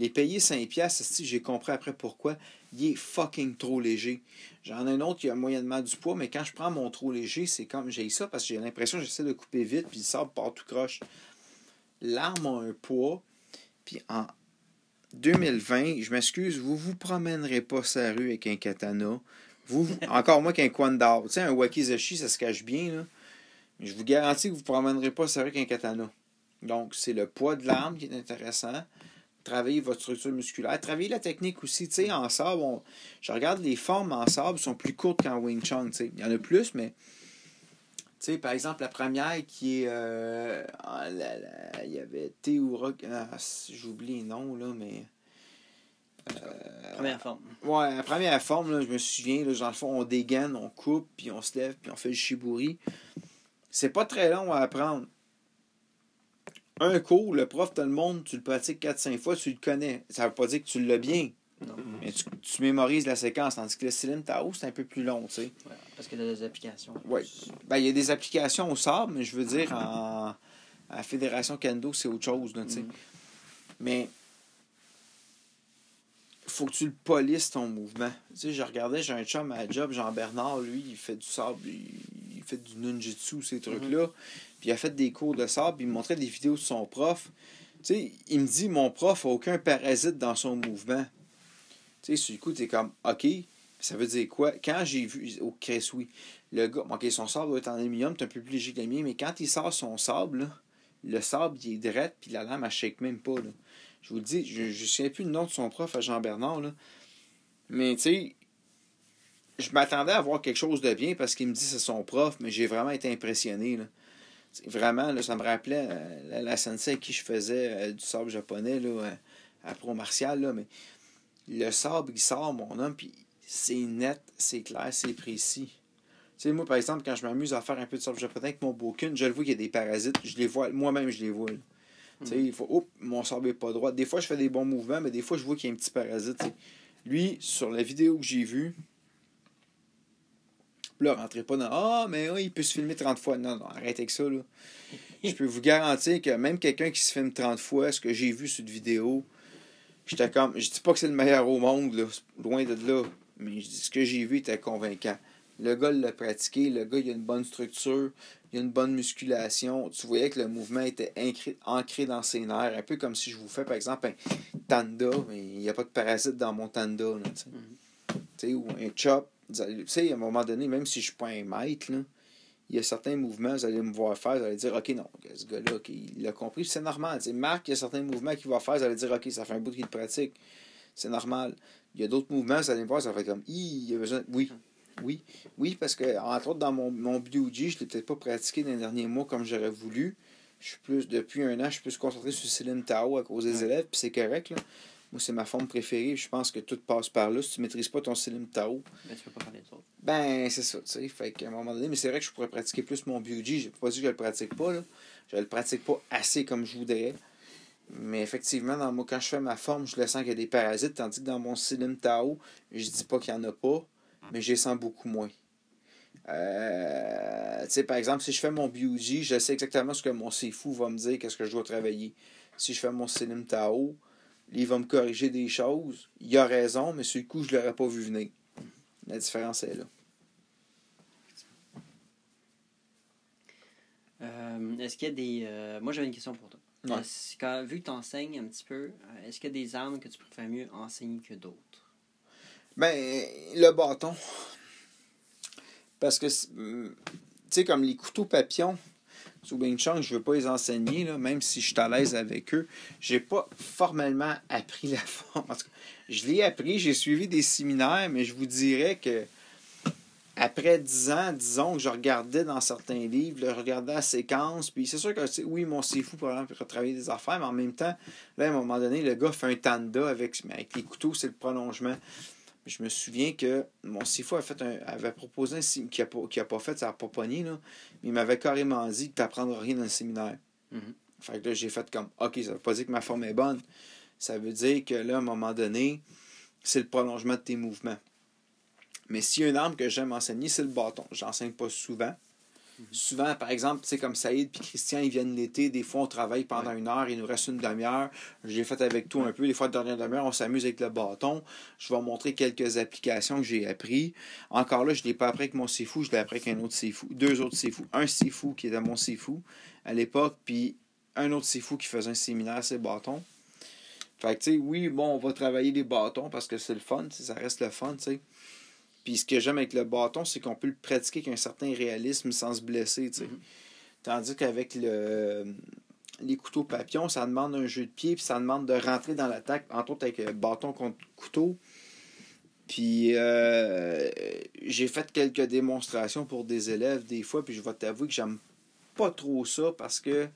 Les payer 5 piastres, j'ai compris après pourquoi. Il est fucking trop léger. J'en ai un autre qui a moyennement du poids, mais quand je prends mon trop léger, c'est comme j'ai ça parce que j'ai l'impression que j'essaie de couper vite, puis le sable part tout croche. L'arme a un poids, puis en 2020, je m'excuse, vous vous promènerez pas sa rue avec un katana. Vous, <laughs> encore moins qu'un kwandao. Tu sais, un wakizashi, ça se cache bien, là. Mais je vous garantis que vous ne vous promènerez pas rue avec un katana. Donc, c'est le poids de l'arme qui est intéressant travailler votre structure musculaire, travailler la technique aussi. Tu sais, en sable, je regarde les formes en sable sont plus courtes qu'en Wing Chun. Tu sais. Il y en a plus, mais tu sais, par exemple, la première qui est. Euh, il y avait Théoura. Ah, J'oublie le nom, là, mais. Euh, première forme. Ouais, la première forme, là, je me souviens, là, dans le fond, on dégaine, on coupe, puis on se lève, puis on fait le shiburi. C'est pas très long à apprendre un cours, le prof te le montre, tu le pratiques 4-5 fois, tu le connais. Ça ne veut pas dire que tu l'as bien. Non. Mais tu, tu, mémorises la séquence, tandis que le Céline Tao, c'est un peu plus long, tu sais. Ouais, parce qu'il y a des applications. Oui. Ben, il y a des applications au sable, mais je veux dire, en, à la Fédération Kendo, c'est autre chose, tu sais. Mm. Mais faut que tu le polisses ton mouvement. Tu sais, je regardais, j'ai un chum à job, Jean-Bernard, lui, il fait du sable, il, fait du ninjutsu, ces trucs-là. Puis il a fait des cours de sable, puis il me montrait des vidéos de son prof. Tu sais, il me dit, mon prof a aucun parasite dans son mouvement. Tu sais, sur le coup, tu es comme, OK, ça veut dire quoi? Quand j'ai vu, au Chris, oui, le gars, OK, son sable doit être en aluminium, c'est un peu plus léger que le mien, mais quand il sort son sable, là, le sable, il est direct, puis la lame, elle shake même pas, là. Je vous le dis, je ne sais plus le nom de son prof à Jean-Bernard, là. Mais, tu sais, je m'attendais à voir quelque chose de bien parce qu'il me dit c'est son prof, mais j'ai vraiment été impressionné, là. Vraiment, là, ça me rappelait euh, la, la sensei à qui je faisais euh, du sable japonais là, euh, à Pro Martial. Là, mais le sable, il sort, mon homme, puis c'est net, c'est clair, c'est précis. Tu sais, moi, par exemple, quand je m'amuse à faire un peu de sable japonais avec mon boken, je le vois qu'il y a des parasites. Je les vois, moi-même, je les vois. Tu sais, il faut, oups, mon sable n'est pas droit. Des fois, je fais des bons mouvements, mais des fois, je vois qu'il y a un petit parasite. Lui, sur la vidéo que j'ai vue, Là, rentrez pas dans Ah, mais oui, il peut se filmer 30 fois. Non, non, arrêtez avec ça. Là. Je peux vous garantir que même quelqu'un qui se filme 30 fois, ce que j'ai vu sur une vidéo, j'étais comme. Je dis pas que c'est le meilleur au monde, là, loin de là. Mais je dis, ce que j'ai vu était convaincant. Le gars l'a pratiqué, le gars il a une bonne structure, il a une bonne musculation. Tu voyais que le mouvement était ancré dans ses nerfs, un peu comme si je vous fais par exemple un tanda, mais il n'y a pas de parasite dans mon tanda. Là, mm-hmm. Ou un chop, tu sais, à un moment donné, même si je ne suis pas un maître, là, il y a certains mouvements, vous allez me voir faire, vous allez dire, OK, non, ce gars-là, il l'a compris, c'est normal. sais Marc, il y a certains mouvements qu'il va faire, vous allez dire, OK, ça fait un bout qu'il pratique, c'est normal. Il y a d'autres mouvements, vous allez me voir, ça fait comme, il y a besoin. Oui, oui, oui, parce que, entre autres, dans mon, mon BUG, je ne l'ai peut-être pas pratiqué dans les derniers mois comme j'aurais voulu. Je suis plus, depuis un an, je suis plus concentré sur Céline Tao à cause des élèves, puis c'est correct, là. Moi, c'est ma forme préférée. Je pense que tout passe par là. Si tu ne maîtrises pas ton Selim Tao. Ben, tu peux pas faire les autres. Ben, c'est ça, tu sais. Fait qu'à un moment donné, mais c'est vrai que je pourrais pratiquer plus mon BUG. Je pas dit que je le pratique pas, là. Je le pratique pas assez comme je voudrais. Mais effectivement, dans moi, quand je fais ma forme, je le sens qu'il y a des parasites, tandis que dans mon Slim Tao, je dis pas qu'il n'y en a pas, mais je les sens beaucoup moins. Euh, tu sais, par exemple, si je fais mon BUG, je sais exactement ce que mon Sifu va me dire, qu'est-ce que je dois travailler. Si je fais mon Slim Tao, il va me corriger des choses. Il a raison, mais sur le coup, je ne l'aurais pas vu venir. La différence est là. Euh, est-ce qu'il y a des. euh, moi, j'avais une question pour toi. Ouais. Que, vu que tu enseignes un petit peu, euh, est-ce qu'il y a des armes que tu préfères mieux enseigner que d'autres? Ben, le bâton. Parce que, hum, tu sais, comme les couteaux papillons, sous Wing Chun, je veux pas les enseigner, là, même si je suis à l'aise avec eux. J'ai pas formellement appris la <laughs> forme. Je l'ai appris, j'ai suivi des séminaires, mais je vous dirais que après 10 ans, disons que je regardais dans certains livres, je regardais la séquence, puis c'est sûr que, oui, mon sifu, par exemple, pour travailler des affaires, mais en même temps, là, à un moment donné, le gars fait un tanda avec, avec les couteaux, c'est le prolongement. Je me souviens que mon sifu a fait un, avait proposé un sim- qui n'a pas, qui a pas fait, ça n'a pas pogné, là, mais il m'avait carrément dit que tu n'apprendras rien dans le séminaire. Mhm. Fait que là, j'ai fait comme, OK, ça veut pas dire que ma forme est bonne. Ça veut dire que là, à un moment donné, c'est le prolongement de tes mouvements. Mais s'il y a une arme que j'aime enseigner, c'est le bâton. Je l'enseigne pas souvent. Souvent, par exemple, sais, comme Saïd puis Christian, ils viennent l'été. Des fois, on travaille pendant une heure, il nous reste une demi-heure. J'ai fait avec toi un peu. Des fois, la dernière demi-heure, on s'amuse avec le bâton. Je vais vous montrer quelques applications que j'ai appris. Encore là, je ne l'ai pas appris avec mon Sifu, je l'ai appris avec un autre Sifu. Deux autres Sifu. Un Sifu qui était mon Sifu à l'époque, puis un autre Sifu qui faisait un séminaire sur les bâtons. Fait que, tu sais, oui, bon, on va travailler les bâtons parce que c'est le fun, ça reste le fun, tu sais. Puis ce que j'aime avec le bâton, c'est qu'on peut le pratiquer avec un certain réalisme sans se blesser. Mhm. Tandis qu'avec le les couteaux papillons, ça demande un jeu de pied, puis ça demande de rentrer dans l'attaque, entre autres avec euh, bâton contre couteau. Puis euh, j'ai fait quelques démonstrations pour des élèves des fois, puis je vais t'avouer que j'aime pas trop ça parce que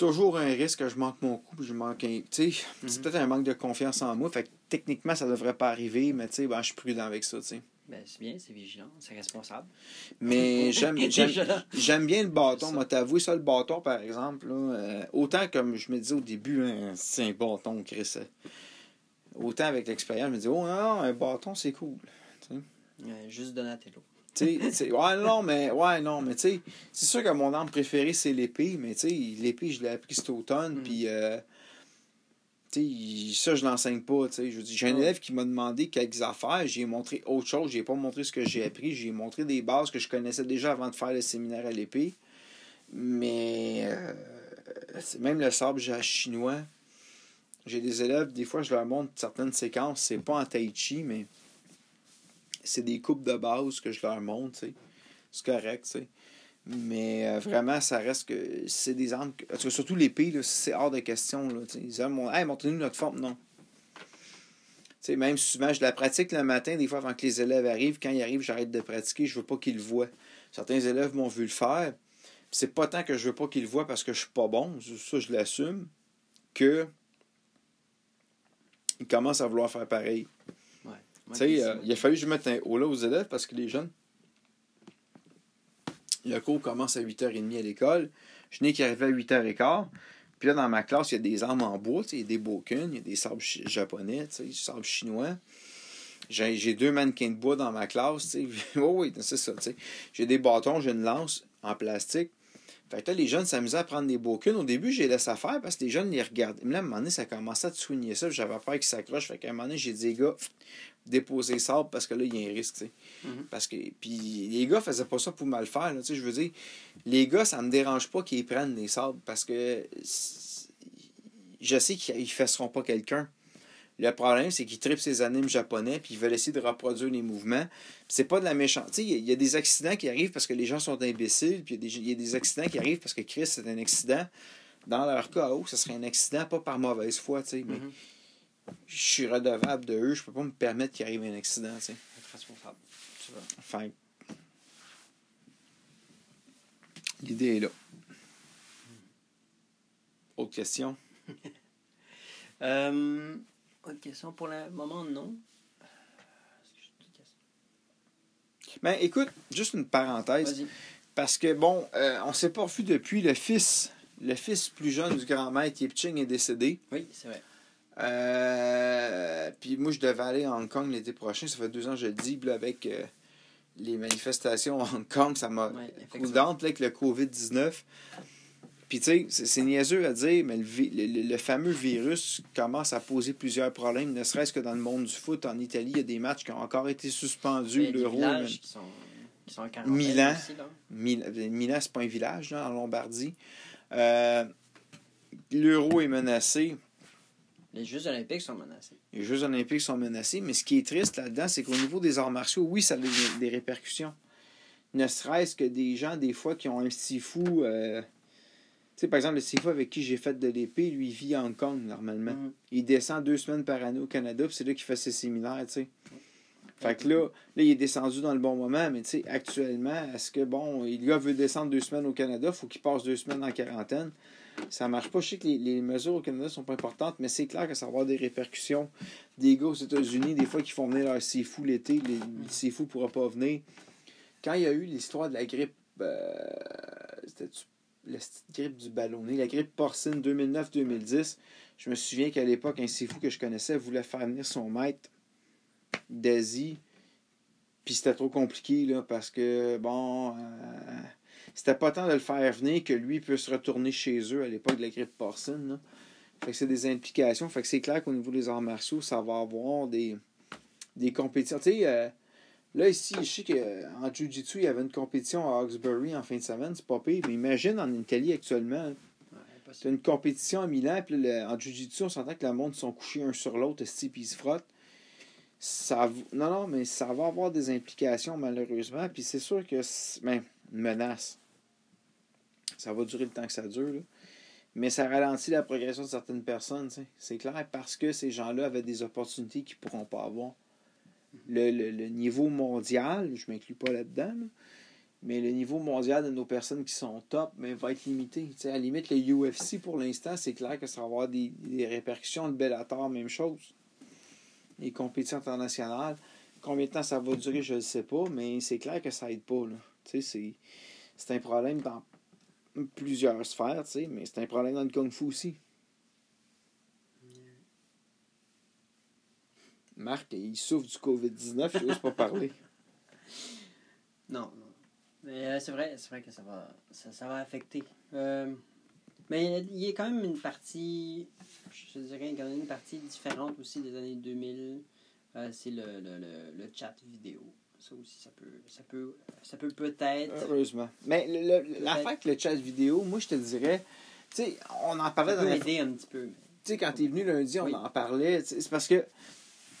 toujours un risque que je manque mon coup, puis je manque un. Tu sais, c'est Mhm. peut-être un manque de confiance en moi. Fait que techniquement, ça devrait pas arriver, mais tu sais, ben, je suis prudent avec ça, tu sais. Ben, c'est bien, c'est vigilant, c'est responsable. Mais <laughs> j'aime bien le bâton. Moi, t'avouer ça, le bâton, par exemple. Là, euh, autant comme je me disais au début, hein, c'est un bâton, Chris. euh, Autant avec l'expérience, je me dis, oh non, un bâton, c'est cool. Euh, juste Donatello. Tu sais, tu sais, ouais, non, mais, ouais, non, mais tu sais, c'est sûr que mon arme préférée, c'est l'épée, mais tu sais, l'épée, je l'ai appris cet automne, Mm. puis, euh, tu sais, ça, je l'enseigne pas, tu sais. Je J'ai un élève qui m'a demandé quelques affaires, j'ai montré autre chose, j'ai pas montré ce que j'ai appris, j'ai montré des bases que je connaissais déjà avant de faire le séminaire à l'épée, mais, euh, même le sabre ja- chinois, j'ai des élèves, des fois, je leur montre certaines séquences, c'est pas en tai chi, mais c'est des coupes de base que je leur montre. C'est correct, tu sais. Mais euh, vraiment, ça reste que c'est des armes. que- en tout surtout l'épée, c'est hors de question. Là. Ils aiment, hey, montrez-nous notre forme. Non. Tu sais, même souvent, je la pratique le matin, des fois, avant que les élèves arrivent. Quand ils arrivent, j'arrête de pratiquer. Je veux pas qu'ils le voient. Certains élèves m'ont vu le faire. C'est pas tant que je veux pas qu'ils le voient parce que je suis pas bon. Ça, je l'assume. Que. Ils commencent à vouloir faire pareil. Tu sais, euh, il a fallu que je mette un haut là aux élèves parce que les jeunes, le cours commence à 8h30 à l'école. Je n'ai qu'arrivé à 8h15. Puis là, dans ma classe, il y a des armes en bois, il y a des bokken, il y a des sabres japonais, tu sais, des sabres chinois. J'ai deux mannequins de bois dans ma classe, tu sais. <laughs> oui, oui, c'est ça, tu sais. J'ai des bâtons, j'ai une lance en plastique. Fait que là, les jeunes s'amusaient à prendre des bokken. Au début, j'ai laissé faire parce que les jeunes les regardaient. Mais là, à un moment donné, ça commençait à te soigner ça. J'avais peur qu'ils s'accrochent. Fait qu'à un moment donné, j'ai dit, les gars, déposez le sable parce que là, il y a un risque, tu sais. Mhm. Parce que. Puis les gars faisaient pas ça pour mal faire, là, tu sais. Je veux dire, les gars, ça me dérange pas qu'ils prennent des sables parce que je sais qu'ils ne fesseront pas quelqu'un. Le problème, c'est qu'ils tripent ces animes japonais puis ils veulent essayer de reproduire les mouvements. C'est pas de la sais, il y a- il y, a des accidents qui arrivent parce que les gens sont imbéciles, puis il y, a des- il y a des accidents qui arrivent parce que Chris, c'est un accident. Dans leur cas, oh, ce serait un accident, pas par mauvaise foi, tu sais, mais Mhm. je suis redevable de eux, je peux pas me permettre qu'il arrive un accident, tu sais. Responsable. Tu vois. Enfin, l'idée est là. Autre question? <laughs> Euh, autre question pour le moment, non. Ben, écoute, juste une parenthèse. Parce que, bon, euh, on s'est pas revu depuis le fils le fils plus jeune du grand maître Yip Ching est décédé. Oui, c'est vrai. Euh, puis moi, je devais aller à Hong Kong l'été prochain. Ça fait deux ans que je le dis. Là, avec euh, les manifestations à Hong Kong, ça m'a Ouais, d'âme, avec le COVID-19. Puis tu sais, c'est- niaiseux à dire, mais le, le- le- fameux virus commence à poser plusieurs problèmes, ne serait-ce que dans le monde du foot. En Italie, il y a des matchs qui ont encore été suspendus. L'Euro, qui sont, qui sont en Milan. aussi, là. Mil- Milan, c'est pas un village, là, en Lombardie. Euh, L'euro est menacé. Les Jeux olympiques sont menacés. Les Jeux olympiques sont menacés. Mais ce qui est triste là-dedans, c'est qu'au niveau des arts martiaux, oui, ça a des, des répercussions. Ne serait-ce que des gens, des fois, qui ont un sifu. euh, Tu sais, par exemple, le sifu avec qui j'ai fait de l'épée, lui, il vit à Hong Kong, normalement. Mhm. Il descend deux semaines par année au Canada, puis c'est là qu'il fait ses séminaires, tu sais. Fait que là, là, il est descendu dans le bon moment, mais tu sais, actuellement, est-ce que, bon, le gars veut descendre deux semaines au Canada, faut qu'il passe deux semaines en quarantaine. Ça marche pas. Je sais que les, les mesures au Canada sont pas importantes, mais c'est clair que ça va avoir des répercussions. Des gars aux États-Unis, des fois, qui font venir leur sifu l'été, les, le sifu pourra pas venir. Quand il y a eu l'histoire de la grippe, euh, c'était la grippe du ballonné, la grippe porcine 2009-2010, je me souviens qu'à l'époque, un sifu que je connaissais voulait faire venir son maître d'Asie. Puis c'était trop compliqué, là, parce que, bon, euh, c'était pas tant de le faire venir que lui puisse retourner chez eux à l'époque de la grippe porcine. Fait que c'est des implications. Fait que c'est clair qu'au niveau des arts martiaux, ça va avoir des, des compétitions. Tu sais, euh, là, ici, je sais qu'en Jiu-Jitsu, il y avait une compétition à Hawkesbury en fin de semaine. C'est pas pire. Mais imagine en Italie actuellement, Ouais, c'est possible. une compétition à Milan, puis là, le- en Jiu-Jitsu, on s'entend que le monde sont couchés un sur l'autre, puis ils se frottent. Ça, non, non, mais ça va avoir des implications, malheureusement. Puis c'est sûr que c'est ben, une menace. Ça va durer le temps que ça dure. là. Mais ça ralentit la progression de certaines personnes. C'est clair parce que ces gens-là avaient des opportunités qu'ils ne pourront pas avoir. Le, le- niveau mondial, je ne m'inclus pas là-dedans, là, mais le niveau mondial de nos personnes qui sont top mais va être limité. À la limite, le UFC, pour l'instant, c'est clair que ça va avoir des, des répercussions. Le Bellator, même chose. Les compétitions internationales. Combien de temps ça va durer, je ne sais pas, mais c'est clair que ça aide pas. C'est, un problème dans plusieurs sphères, mais c'est un problème dans le Kung Fu aussi. Marc, il souffre du COVID-19, je n'ose pas parler. <laughs> Non, non. Mais euh, c'est vrai, c'est vrai que ça va, ça, ça va affecter. Euh, mais il y a quand même une partie, je dirais, quand même une partie différente aussi des années 2000. Euh, c'est le, le, le, le chat vidéo. Ça aussi, ça peut, ça peut, ça peut peut-être. Heureusement. Mais l'affaire avec le chat vidéo, moi, je te dirais, tu sais, on en parlait ça dans peut la aider un petit peu. Tu sais, quand t'es venu lundi, on Oui. en parlait. tu C'est parce que, tu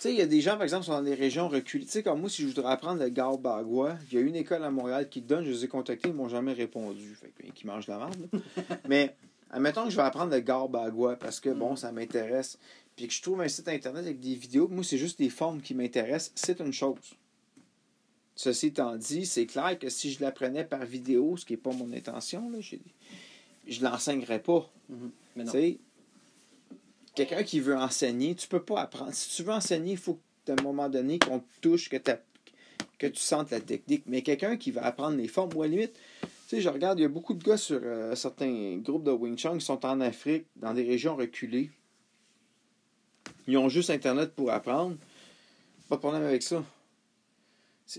sais, il y a des gens, par exemple, qui sont dans des régions reculées. Tu sais, comme moi, si je voudrais apprendre le Gao Bagua, il y a une école à Montréal qui donne, je les ai contactés, ils m'ont jamais répondu. Fait que, qui mangent la merde. <laughs> Mais, admettons que je vais apprendre le Gao Bagua parce que, bon, Mhm. ça m'intéresse. Puis que je trouve un site internet avec des vidéos. Moi, c'est juste des formes qui m'intéressent. C'est une chose. Ceci étant dit, c'est clair que si je l'apprenais par vidéo, ce qui n'est pas mon intention, là, je l'enseignerais pas. Mhm. Mais Tu non. Quelqu'un qui veut enseigner, tu peux pas apprendre. Si tu veux enseigner, il faut qu'à un moment donné, qu'on te touche, que, que tu sentes la technique. Mais quelqu'un qui va apprendre les formes, ou à la limite, tu sais, je regarde, il y a beaucoup de gars sur euh, certains groupes de Wing Chun qui sont en Afrique, dans des régions reculées. Ils ont juste Internet pour apprendre. Pas de problème avec ça.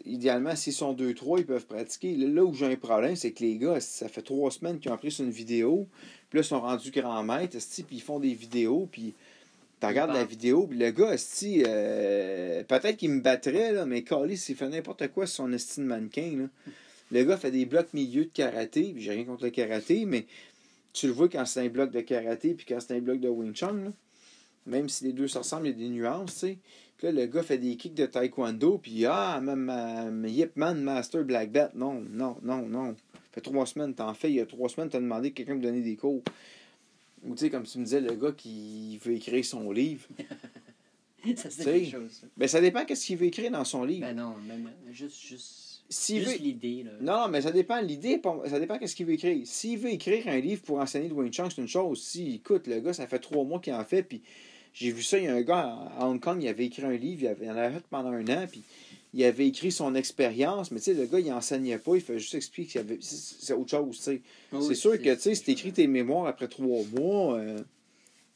Idéalement, s'ils sont deux, trois, ils peuvent pratiquer. Là, où j'ai un problème, c'est que les gars, ça fait trois semaines qu'ils ont appris une vidéo. Puis là, ils sont rendus grands maîtres, puis ils font des vidéos, puis tu regardes la vidéo, puis le gars, esti, euh, peut-être qu'il me battrait, là, mais Carly, s'il fait n'importe quoi sur son esti de mannequin, là. Le gars fait des blocs milieu de karaté, puis j'ai rien contre le karaté, mais tu le vois quand c'est un bloc de karaté, puis quand c'est un bloc de Wing Chun, là. Même si les deux se ressemblent, il y a des nuances, tu sais. Puis là, le gars fait des kicks de taekwondo, puis ah, même Yip Man Master Black Belt. Non, non, non, non. Ça fait trois semaines, t'en fais. Il y a trois semaines, t'as demandé que quelqu'un me donner des cours. Ou tu sais, comme tu me disais, le gars qui veut écrire son livre. <laughs> ça, c'est quelque chose. ça. Ben, ça dépend qu'est-ce qu'il veut écrire dans son livre. Ben non, même, juste, juste, juste veut... l'idée. Là. Non, mais ça dépend. L'idée, ça dépend qu'est-ce qu'il veut écrire. S'il veut écrire un livre pour enseigner le Wing Chun, c'est une chose. Si, écoute, le gars, ça fait trois mois qu'il en fait, puis j'ai vu ça, il y a un gars à Hong Kong, il avait écrit un livre, il, avait, il en avait fait pendant un an, puis il avait écrit son expérience, mais tu sais, le gars, il enseignait pas, il fait juste expliquer qu'il avait. C'est autre chose, tu sais. Oui, c'est sûr que, tu sais, si c'est t'écris tes mémoires après trois mois, euh,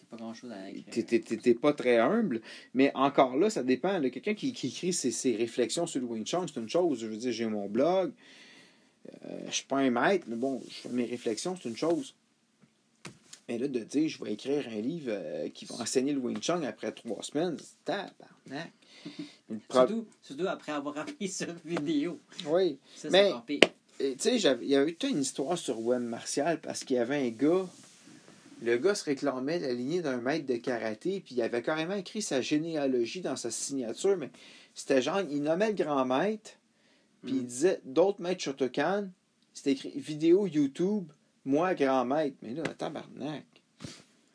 pas grand chose à écrire. t'es- t'es t'es- t'es pas très humble. Mais encore là, ça dépend. Quelqu'un qui, qui écrit ses, ses réflexions sur le Wing Chun, c'est une chose. Je veux dire, j'ai mon blog. Euh, je suis pas un maître, mais bon, je fais mes réflexions, c'est une chose. Mais là, de dire, je vais écrire un livre euh, qui va enseigner le Wing Chun après trois semaines, c'est tabarnak. <laughs> Surtout, surtout après avoir appris sur vidéo. Oui. Ça, Mais-. Et, Tu sais, il y avait toute une histoire sur Web Martial parce qu'il y avait un gars. Le gars se réclamait la lignée d'un maître de karaté, puis il avait carrément écrit sa généalogie dans sa signature, mais c'était genre, il nommait le grand maître, puis il Mm. disait d'autres maîtres Shotokan, c'était écrit vidéo YouTube, moi grand maître. Mais là, tabarnak.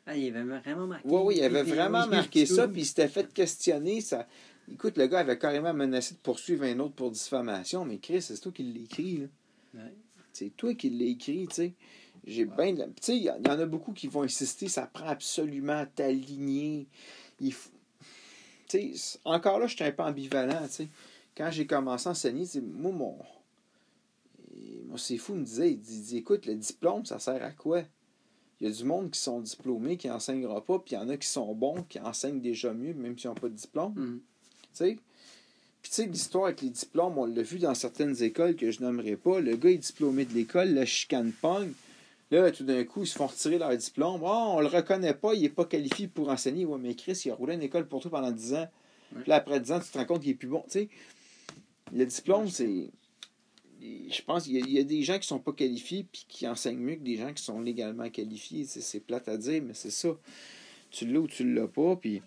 Ah, il avait vraiment marqué. Oui, oui, il avait vidéo vraiment marqué YouTube. ça, puis il s'était fait questionner. Ça... Écoute, le gars avait carrément menacé de poursuivre un autre pour diffamation, mais Chris, c'est toi qui là. Ouais. C'est toi qui l'as écrit, tu sais. J'ai bien de la- Tu sais, il y, en a beaucoup qui vont insister, ça prend absolument à t'aligner. Il faut... Tu sais, encore là, j'étais un peu ambivalent, tu sais. Quand j'ai commencé à enseigner, moi, mon... Moi, c'est fou, il me disait, il dit, il dit, écoute, le diplôme, ça sert à quoi? Il y a du monde qui sont diplômés, qui n'enseignera pas, puis il y en a qui sont bons, qui enseignent déjà mieux, même s'ils n'ont pas de diplôme. Tu sais? Puis tu sais, l'histoire avec les diplômes, on l'a vu dans certaines écoles que je nommerai pas. Le gars est diplômé de l'école, le chicane pogne. Là, tout d'un coup, ils se font retirer leur diplôme. Oh, on le reconnaît pas, il est pas qualifié pour enseigner. Ouais, mais Chris, il a roulé une école pour toi pendant 10 ans. Puis là, après 10 ans, tu te rends compte qu'il est plus bon. Tu sais, le diplôme, c'est. Je pense qu'il y, a- il y a des gens qui sont pas qualifiés puis qui enseignent mieux que des gens qui sont légalement qualifiés. C'est plate à dire, mais c'est ça. Tu l'as ou tu l'as pas, puis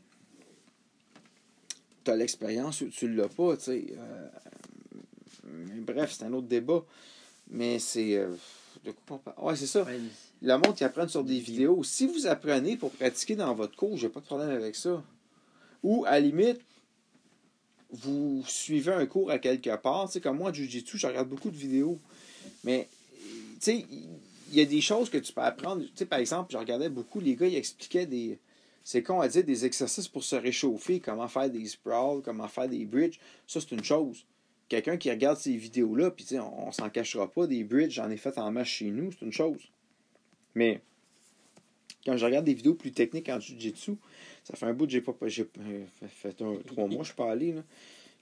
tu as l'expérience ou tu l'as pas, tu sais. Euh, mais bref, c'est un autre débat. Mais c'est. euh, de quoi on parle? Ouais, c'est ça. Le monde qui apprennent sur des vidéos. Si vous apprenez pour pratiquer dans votre cours, j'ai pas de problème avec ça. Ou, à la limite, vous suivez un cours à quelque part. Tu sais, comme moi, Jiu-Jitsu, je regarde beaucoup de vidéos. Mais, tu sais, il y a des choses que tu peux apprendre. Tu sais, par exemple, je regardais beaucoup, les gars, ils expliquaient des. C'est con à dire des exercices pour se réchauffer, comment faire des sprawls, comment faire des bridges. Ça, c'est une chose. Quelqu'un qui regarde ces vidéos-là, puis on, on s'en cachera pas, des bridges, j'en ai fait en masse chez nous, c'est une chose. Mais quand je regarde des vidéos plus techniques en Jiu-Jitsu, ça fait un bout que j'ai pas. J'ai euh, fait, trois mois, je suis pas allé.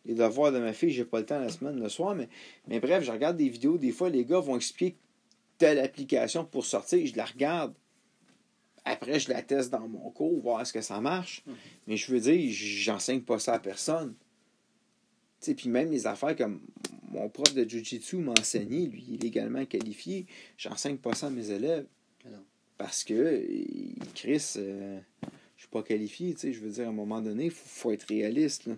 Les devoirs de ma fille, j'ai pas le temps la semaine, le soir. Mais, mais bref, je regarde des vidéos. Des fois, les gars vont expliquer telle application pour sortir. Je la regarde. Après, je la teste dans mon cours, voir est-ce que ça marche. Mhm. Mais je veux dire, j'enseigne pas ça à personne. Puis même les affaires comme mon prof de Jiu-Jitsu m'a enseigné, lui, il est légalement qualifié. J'enseigne pas ça à mes élèves. Non. Parce que, Chris, euh, je suis pas qualifié, tu sais, je veux dire, à un moment donné, il faut, faut être réaliste, là.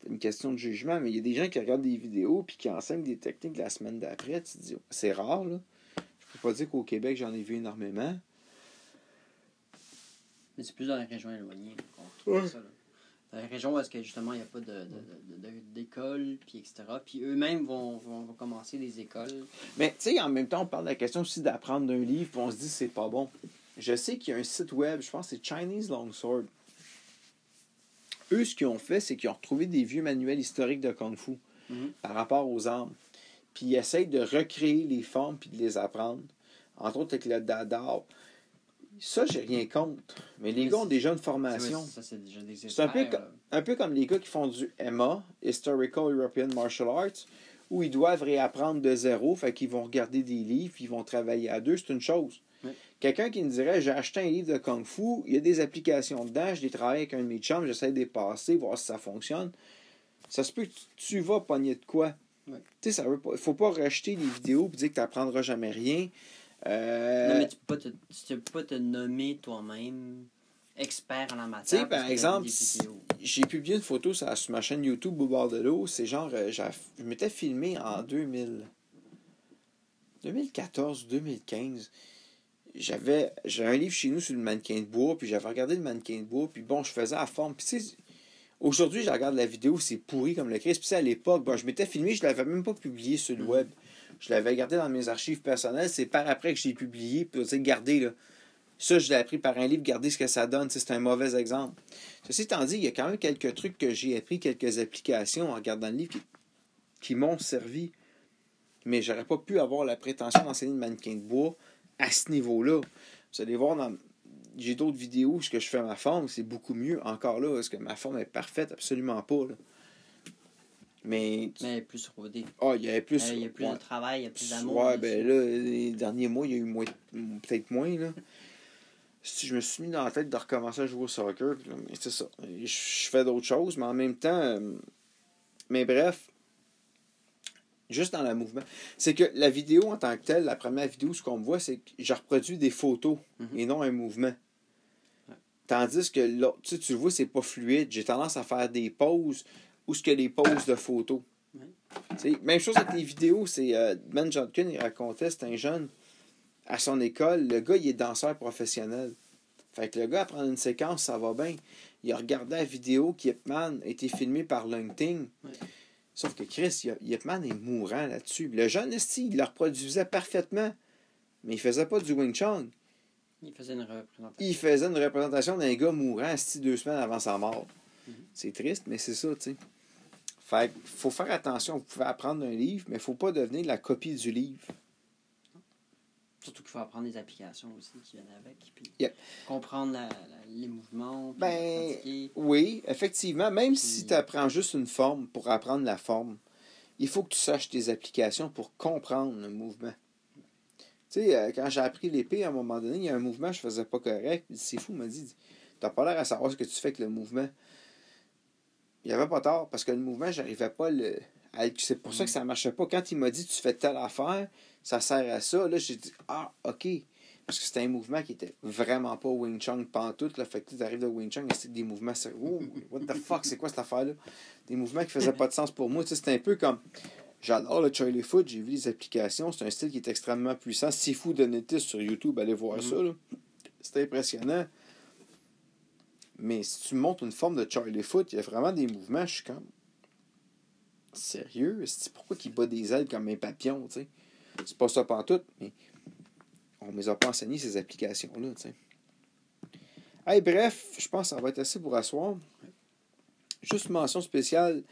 C'est une question de jugement, mais il y a des gens qui regardent des vidéos puis qui enseignent des techniques la semaine d'après, tu te dis, c'est rare, là. Je peux pas dire qu'au Québec, j'en ai vu énormément. Mais c'est plus dans les régions éloignées qu'on retrouve Ouais. ça. Là. Dans les régions où est-ce que justement il n'y a pas de, d'école, puis etc. Puis eux-mêmes vont, vont, vont commencer des écoles. Mais, tu sais, en même temps, on parle de la question aussi d'apprendre d'un livre, puis on se dit, c'est pas bon. Je sais qu'il y a un site web, je pense que c'est Chinese Longsword. Eux, ce qu'ils ont fait, c'est qu'ils ont retrouvé des vieux manuels historiques de Kung Fu. Mhm. par rapport aux armes. Puis ils essayent de recréer les formes puis de les apprendre. Entre autres avec le dadao. Ça, j'ai rien contre. Mais les Mais gars ont déjà une formation. Ça, c'est déjà des C'est un peu Un peu comme les gars qui font du EMA, Historical European Martial Arts, où ils doivent réapprendre de zéro, fait qu'ils vont regarder des livres, ils vont travailler à deux, c'est une chose. Oui. Quelqu'un qui me dirait j'ai acheté un livre de Kung Fu, il y a des applications dedans, je les travaille avec un de mes chums, j'essaie de les passer, voir si ça fonctionne. Ça se peut que tu, vas pogner de quoi. Oui. Tu sais, ça veut pas. Faut pas rejeter les vidéos et dire que tu n'apprendras jamais rien. Euh, Non, mais tu peux, pas te, tu peux pas te nommer toi-même expert en la matière. Tu sais, par exemple. J'ai publié une photo sur, sur ma chaîne YouTube au bord de l'eau. C'est genre, euh, je m'étais filmé en 2000, 2014 ou 2015. J'avais j'ai un livre chez nous sur le mannequin de bois, puis j'avais regardé le mannequin de bois, puis bon, je faisais la forme. Puis tu sais, aujourd'hui, je regarde la vidéo, c'est pourri comme le Christ. Puis à l'époque, bon, je m'étais filmé, je l'avais même pas publié sur le Mhm. web. Je l'avais gardé dans mes archives personnelles. C'est par après que je l'ai publié, puis tu sais, gardé, là. Ça, je l'ai appris par un livre, regardez ce que ça donne, c'est un mauvais exemple. Ceci étant dit, il y a quand même quelques trucs que j'ai appris, quelques applications en regardant le livre qui, m'ont servi. Mais j'aurais pas pu avoir la prétention d'enseigner le mannequin de bois à ce niveau-là. Vous allez voir. J'ai d'autres vidéos où ce que je fais ma forme, c'est beaucoup mieux. Encore là, est-ce que ma forme est parfaite? Absolument pas. Là. Mais. Mais plus rodé. Ah, il y avait plus. Il y a plus ouais. de travail, il y a plus d'amour. Ouais, ben là, les derniers mois, il y a eu moins- peut-être moins, là. <laughs> Si je me suis mis dans la tête de recommencer à jouer au soccer, c'est ça. Je, fais d'autres choses, mais en même temps. euh, mais bref, juste dans le mouvement. C'est que la vidéo en tant que telle, la première vidéo, ce qu'on me voit, c'est que je reproduis des photos Mhm. et non un mouvement. Ouais. Tandis que là, tu, sais, tu le vois, c'est pas fluide. J'ai tendance à faire des pauses ou ce que des pauses de photos. Ouais. Même chose avec les vidéos, c'est euh, Ben Johnson, il racontait, c'est un jeune à son école, le gars, il est danseur professionnel. Fait que le gars, à prendre une séquence, ça va bien. Il a regardé la vidéo qu'Yepman a été filmée par Lungting. Ouais. Sauf que Chris, Yepman est mourant là-dessus. Le jeune, esti, il le reproduisait parfaitement. Mais il faisait pas du Wing Chun. Il faisait une représentation. Il faisait une représentation d'un gars mourant esti, deux semaines avant sa mort. Mhm. C'est triste, mais c'est ça, tu sais. Fait que faut faire attention. Vous pouvez apprendre un livre, mais faut pas devenir la copie du livre. Surtout qu'il faut apprendre des applications aussi qui viennent avec. Puis Yep. comprendre la- la- les mouvements. puis Ben, pratiquer. Oui, effectivement. Même si tu apprends juste une forme pour apprendre la forme, il faut que tu saches tes applications pour comprendre le mouvement. Tu sais, euh, quand j'ai appris l'épée, à un moment donné, il y a un mouvement que je faisais pas correct. Il C'est fou, il m'a dit T'as pas l'air à savoir ce que tu fais avec le mouvement. Il n'y avait pas tort parce que le mouvement, j'arrivais pas à le. C'est pour ça que ça marchait pas. Quand il m'a dit Tu fais telle affaire, ça sert à ça, là, j'ai dit Ah, ok. Parce que c'était un mouvement qui était vraiment pas Wing Chun pantoute. Là. Fait que tu arrives de Wing Chun et c'est des mouvements. c'est- Oh, what the fuck, c'est quoi cette affaire-là? Des mouvements qui faisaient pas de sens pour moi. Tu sais, c'était un peu comme. J'adore le Charlie Foot, j'ai vu les applications. C'est un style qui est extrêmement puissant. Sifu de Netis sur YouTube, allez voir Mhm. ça. là. C'est impressionnant. Mais si tu montres une forme de Charlie Foot, il y a vraiment des mouvements, je suis comme. Sérieux? C'est pourquoi qu'il bat des ailes comme un papillon, tu sais? C'est pas ça pantoute, mais on ne les a pas enseigné ces applications-là, tu sais. Hey, bref, je pense que ça va être assez pour asseoir. Juste mention spéciale,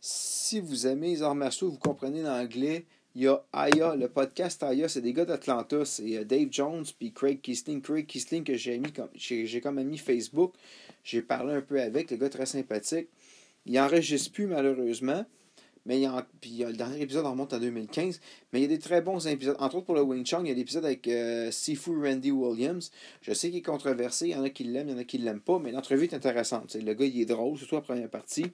si vous aimez les arts martiaux, vous comprenez l'anglais, il y a Aya, le podcast Aya, c'est des gars d'Atlanta, c'est euh, Dave Jones puis Craig Kisling. Craig Kisling que j'ai mis comme j'ai comme ami Facebook, j'ai parlé un peu avec, le gars très sympathique. Il enregistre plus malheureusement, mais il en, puis euh, le dernier épisode en remonte en 2015, mais il y a des très bons épisodes. Entre autres pour le Wing Chun, il y a l'épisode avec euh, Sifu Randy Williams. Je sais qu'il est controversé, il y en a qui l'aiment, il y en a qui l'aiment pas, mais l'entrevue est intéressante. le gars, il est drôle, surtout la première partie.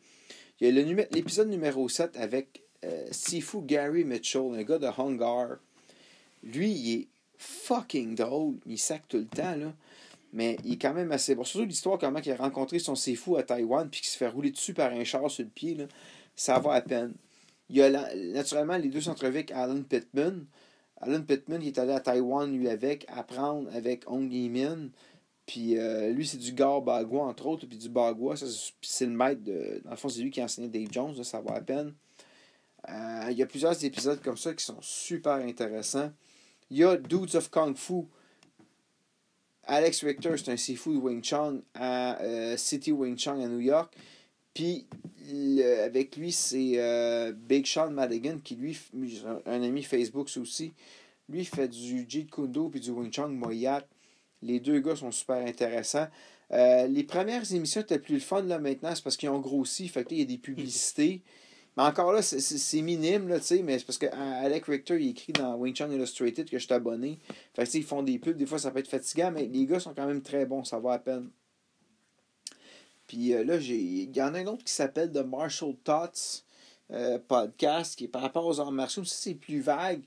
Il y a l'épisode numéro 7 avec Sifu Gary Mitchell, un gars de Hungar. Lui, il est fucking drôle. Il sac tout le temps, là. Mais il est quand même assez bon. Surtout l'histoire, comment il a rencontré son Sifu à Taïwan, puis qu'il se fait rouler dessus par un char sur le pied, là. Ça va à peine. Il y a naturellement les deux s'entrevues avec Alan Pittman. Alan Pittman qui est allé à Taïwan, lui, avec, apprendre avec Hong Yi-min. Puis euh, lui, c'est du Gar Bagua, entre autres. Puis du Bagua, c'est le maître de. Dans le fond, c'est lui qui a enseigné Dave Jones, là, ça va à peine. Euh, il y a plusieurs épisodes comme ça qui sont super intéressants. Il y a Dudes of Kung Fu. Alex Richter, c'est un Sifu de Wing Chun à euh, City Wing Chun à New York. Puis avec lui, c'est euh, Big Sean Madigan qui lui, un, ami Facebook aussi. Lui fait du Jeet Kune Do puis du Wing Chun Moyat. Les deux gars sont super intéressants. Les premières émissions étaient plus le fun là maintenant, c'est parce qu'ils ont grossi, fait il y a des publicités. Mais encore là, c'est- minime, là, tu sais, mais c'est parce que Richter, il écrit dans Wing Chun Illustrated que je suis abonné. Fait que, ils font des pubs, des fois ça peut être fatigant, mais les gars sont quand même très bons, ça va à peine. Puis euh, là, il y en a un autre qui s'appelle The Martial Thoughts euh, podcast, qui est par rapport aux arts martiaux. Ça, c'est plus vague.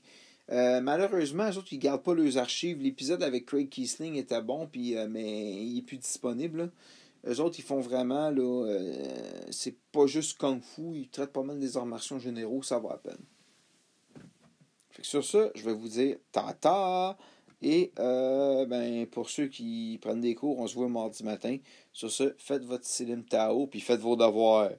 Euh, malheureusement, eux autres, ils gardent pas leurs archives. L'épisode avec Craig Kiesling était bon, puis, mais il est plus disponible. Là. Eux autres, ils font vraiment, là, euh, c'est pas juste Kung Fu, ils traitent pas mal des arts généraux, ça va à peine. Fait sur ça, je vais vous dire tata. Et euh, ben, pour ceux qui prennent des cours, on se voit mardi matin. Sur ce, faites votre Silim Tao, puis faites vos devoirs.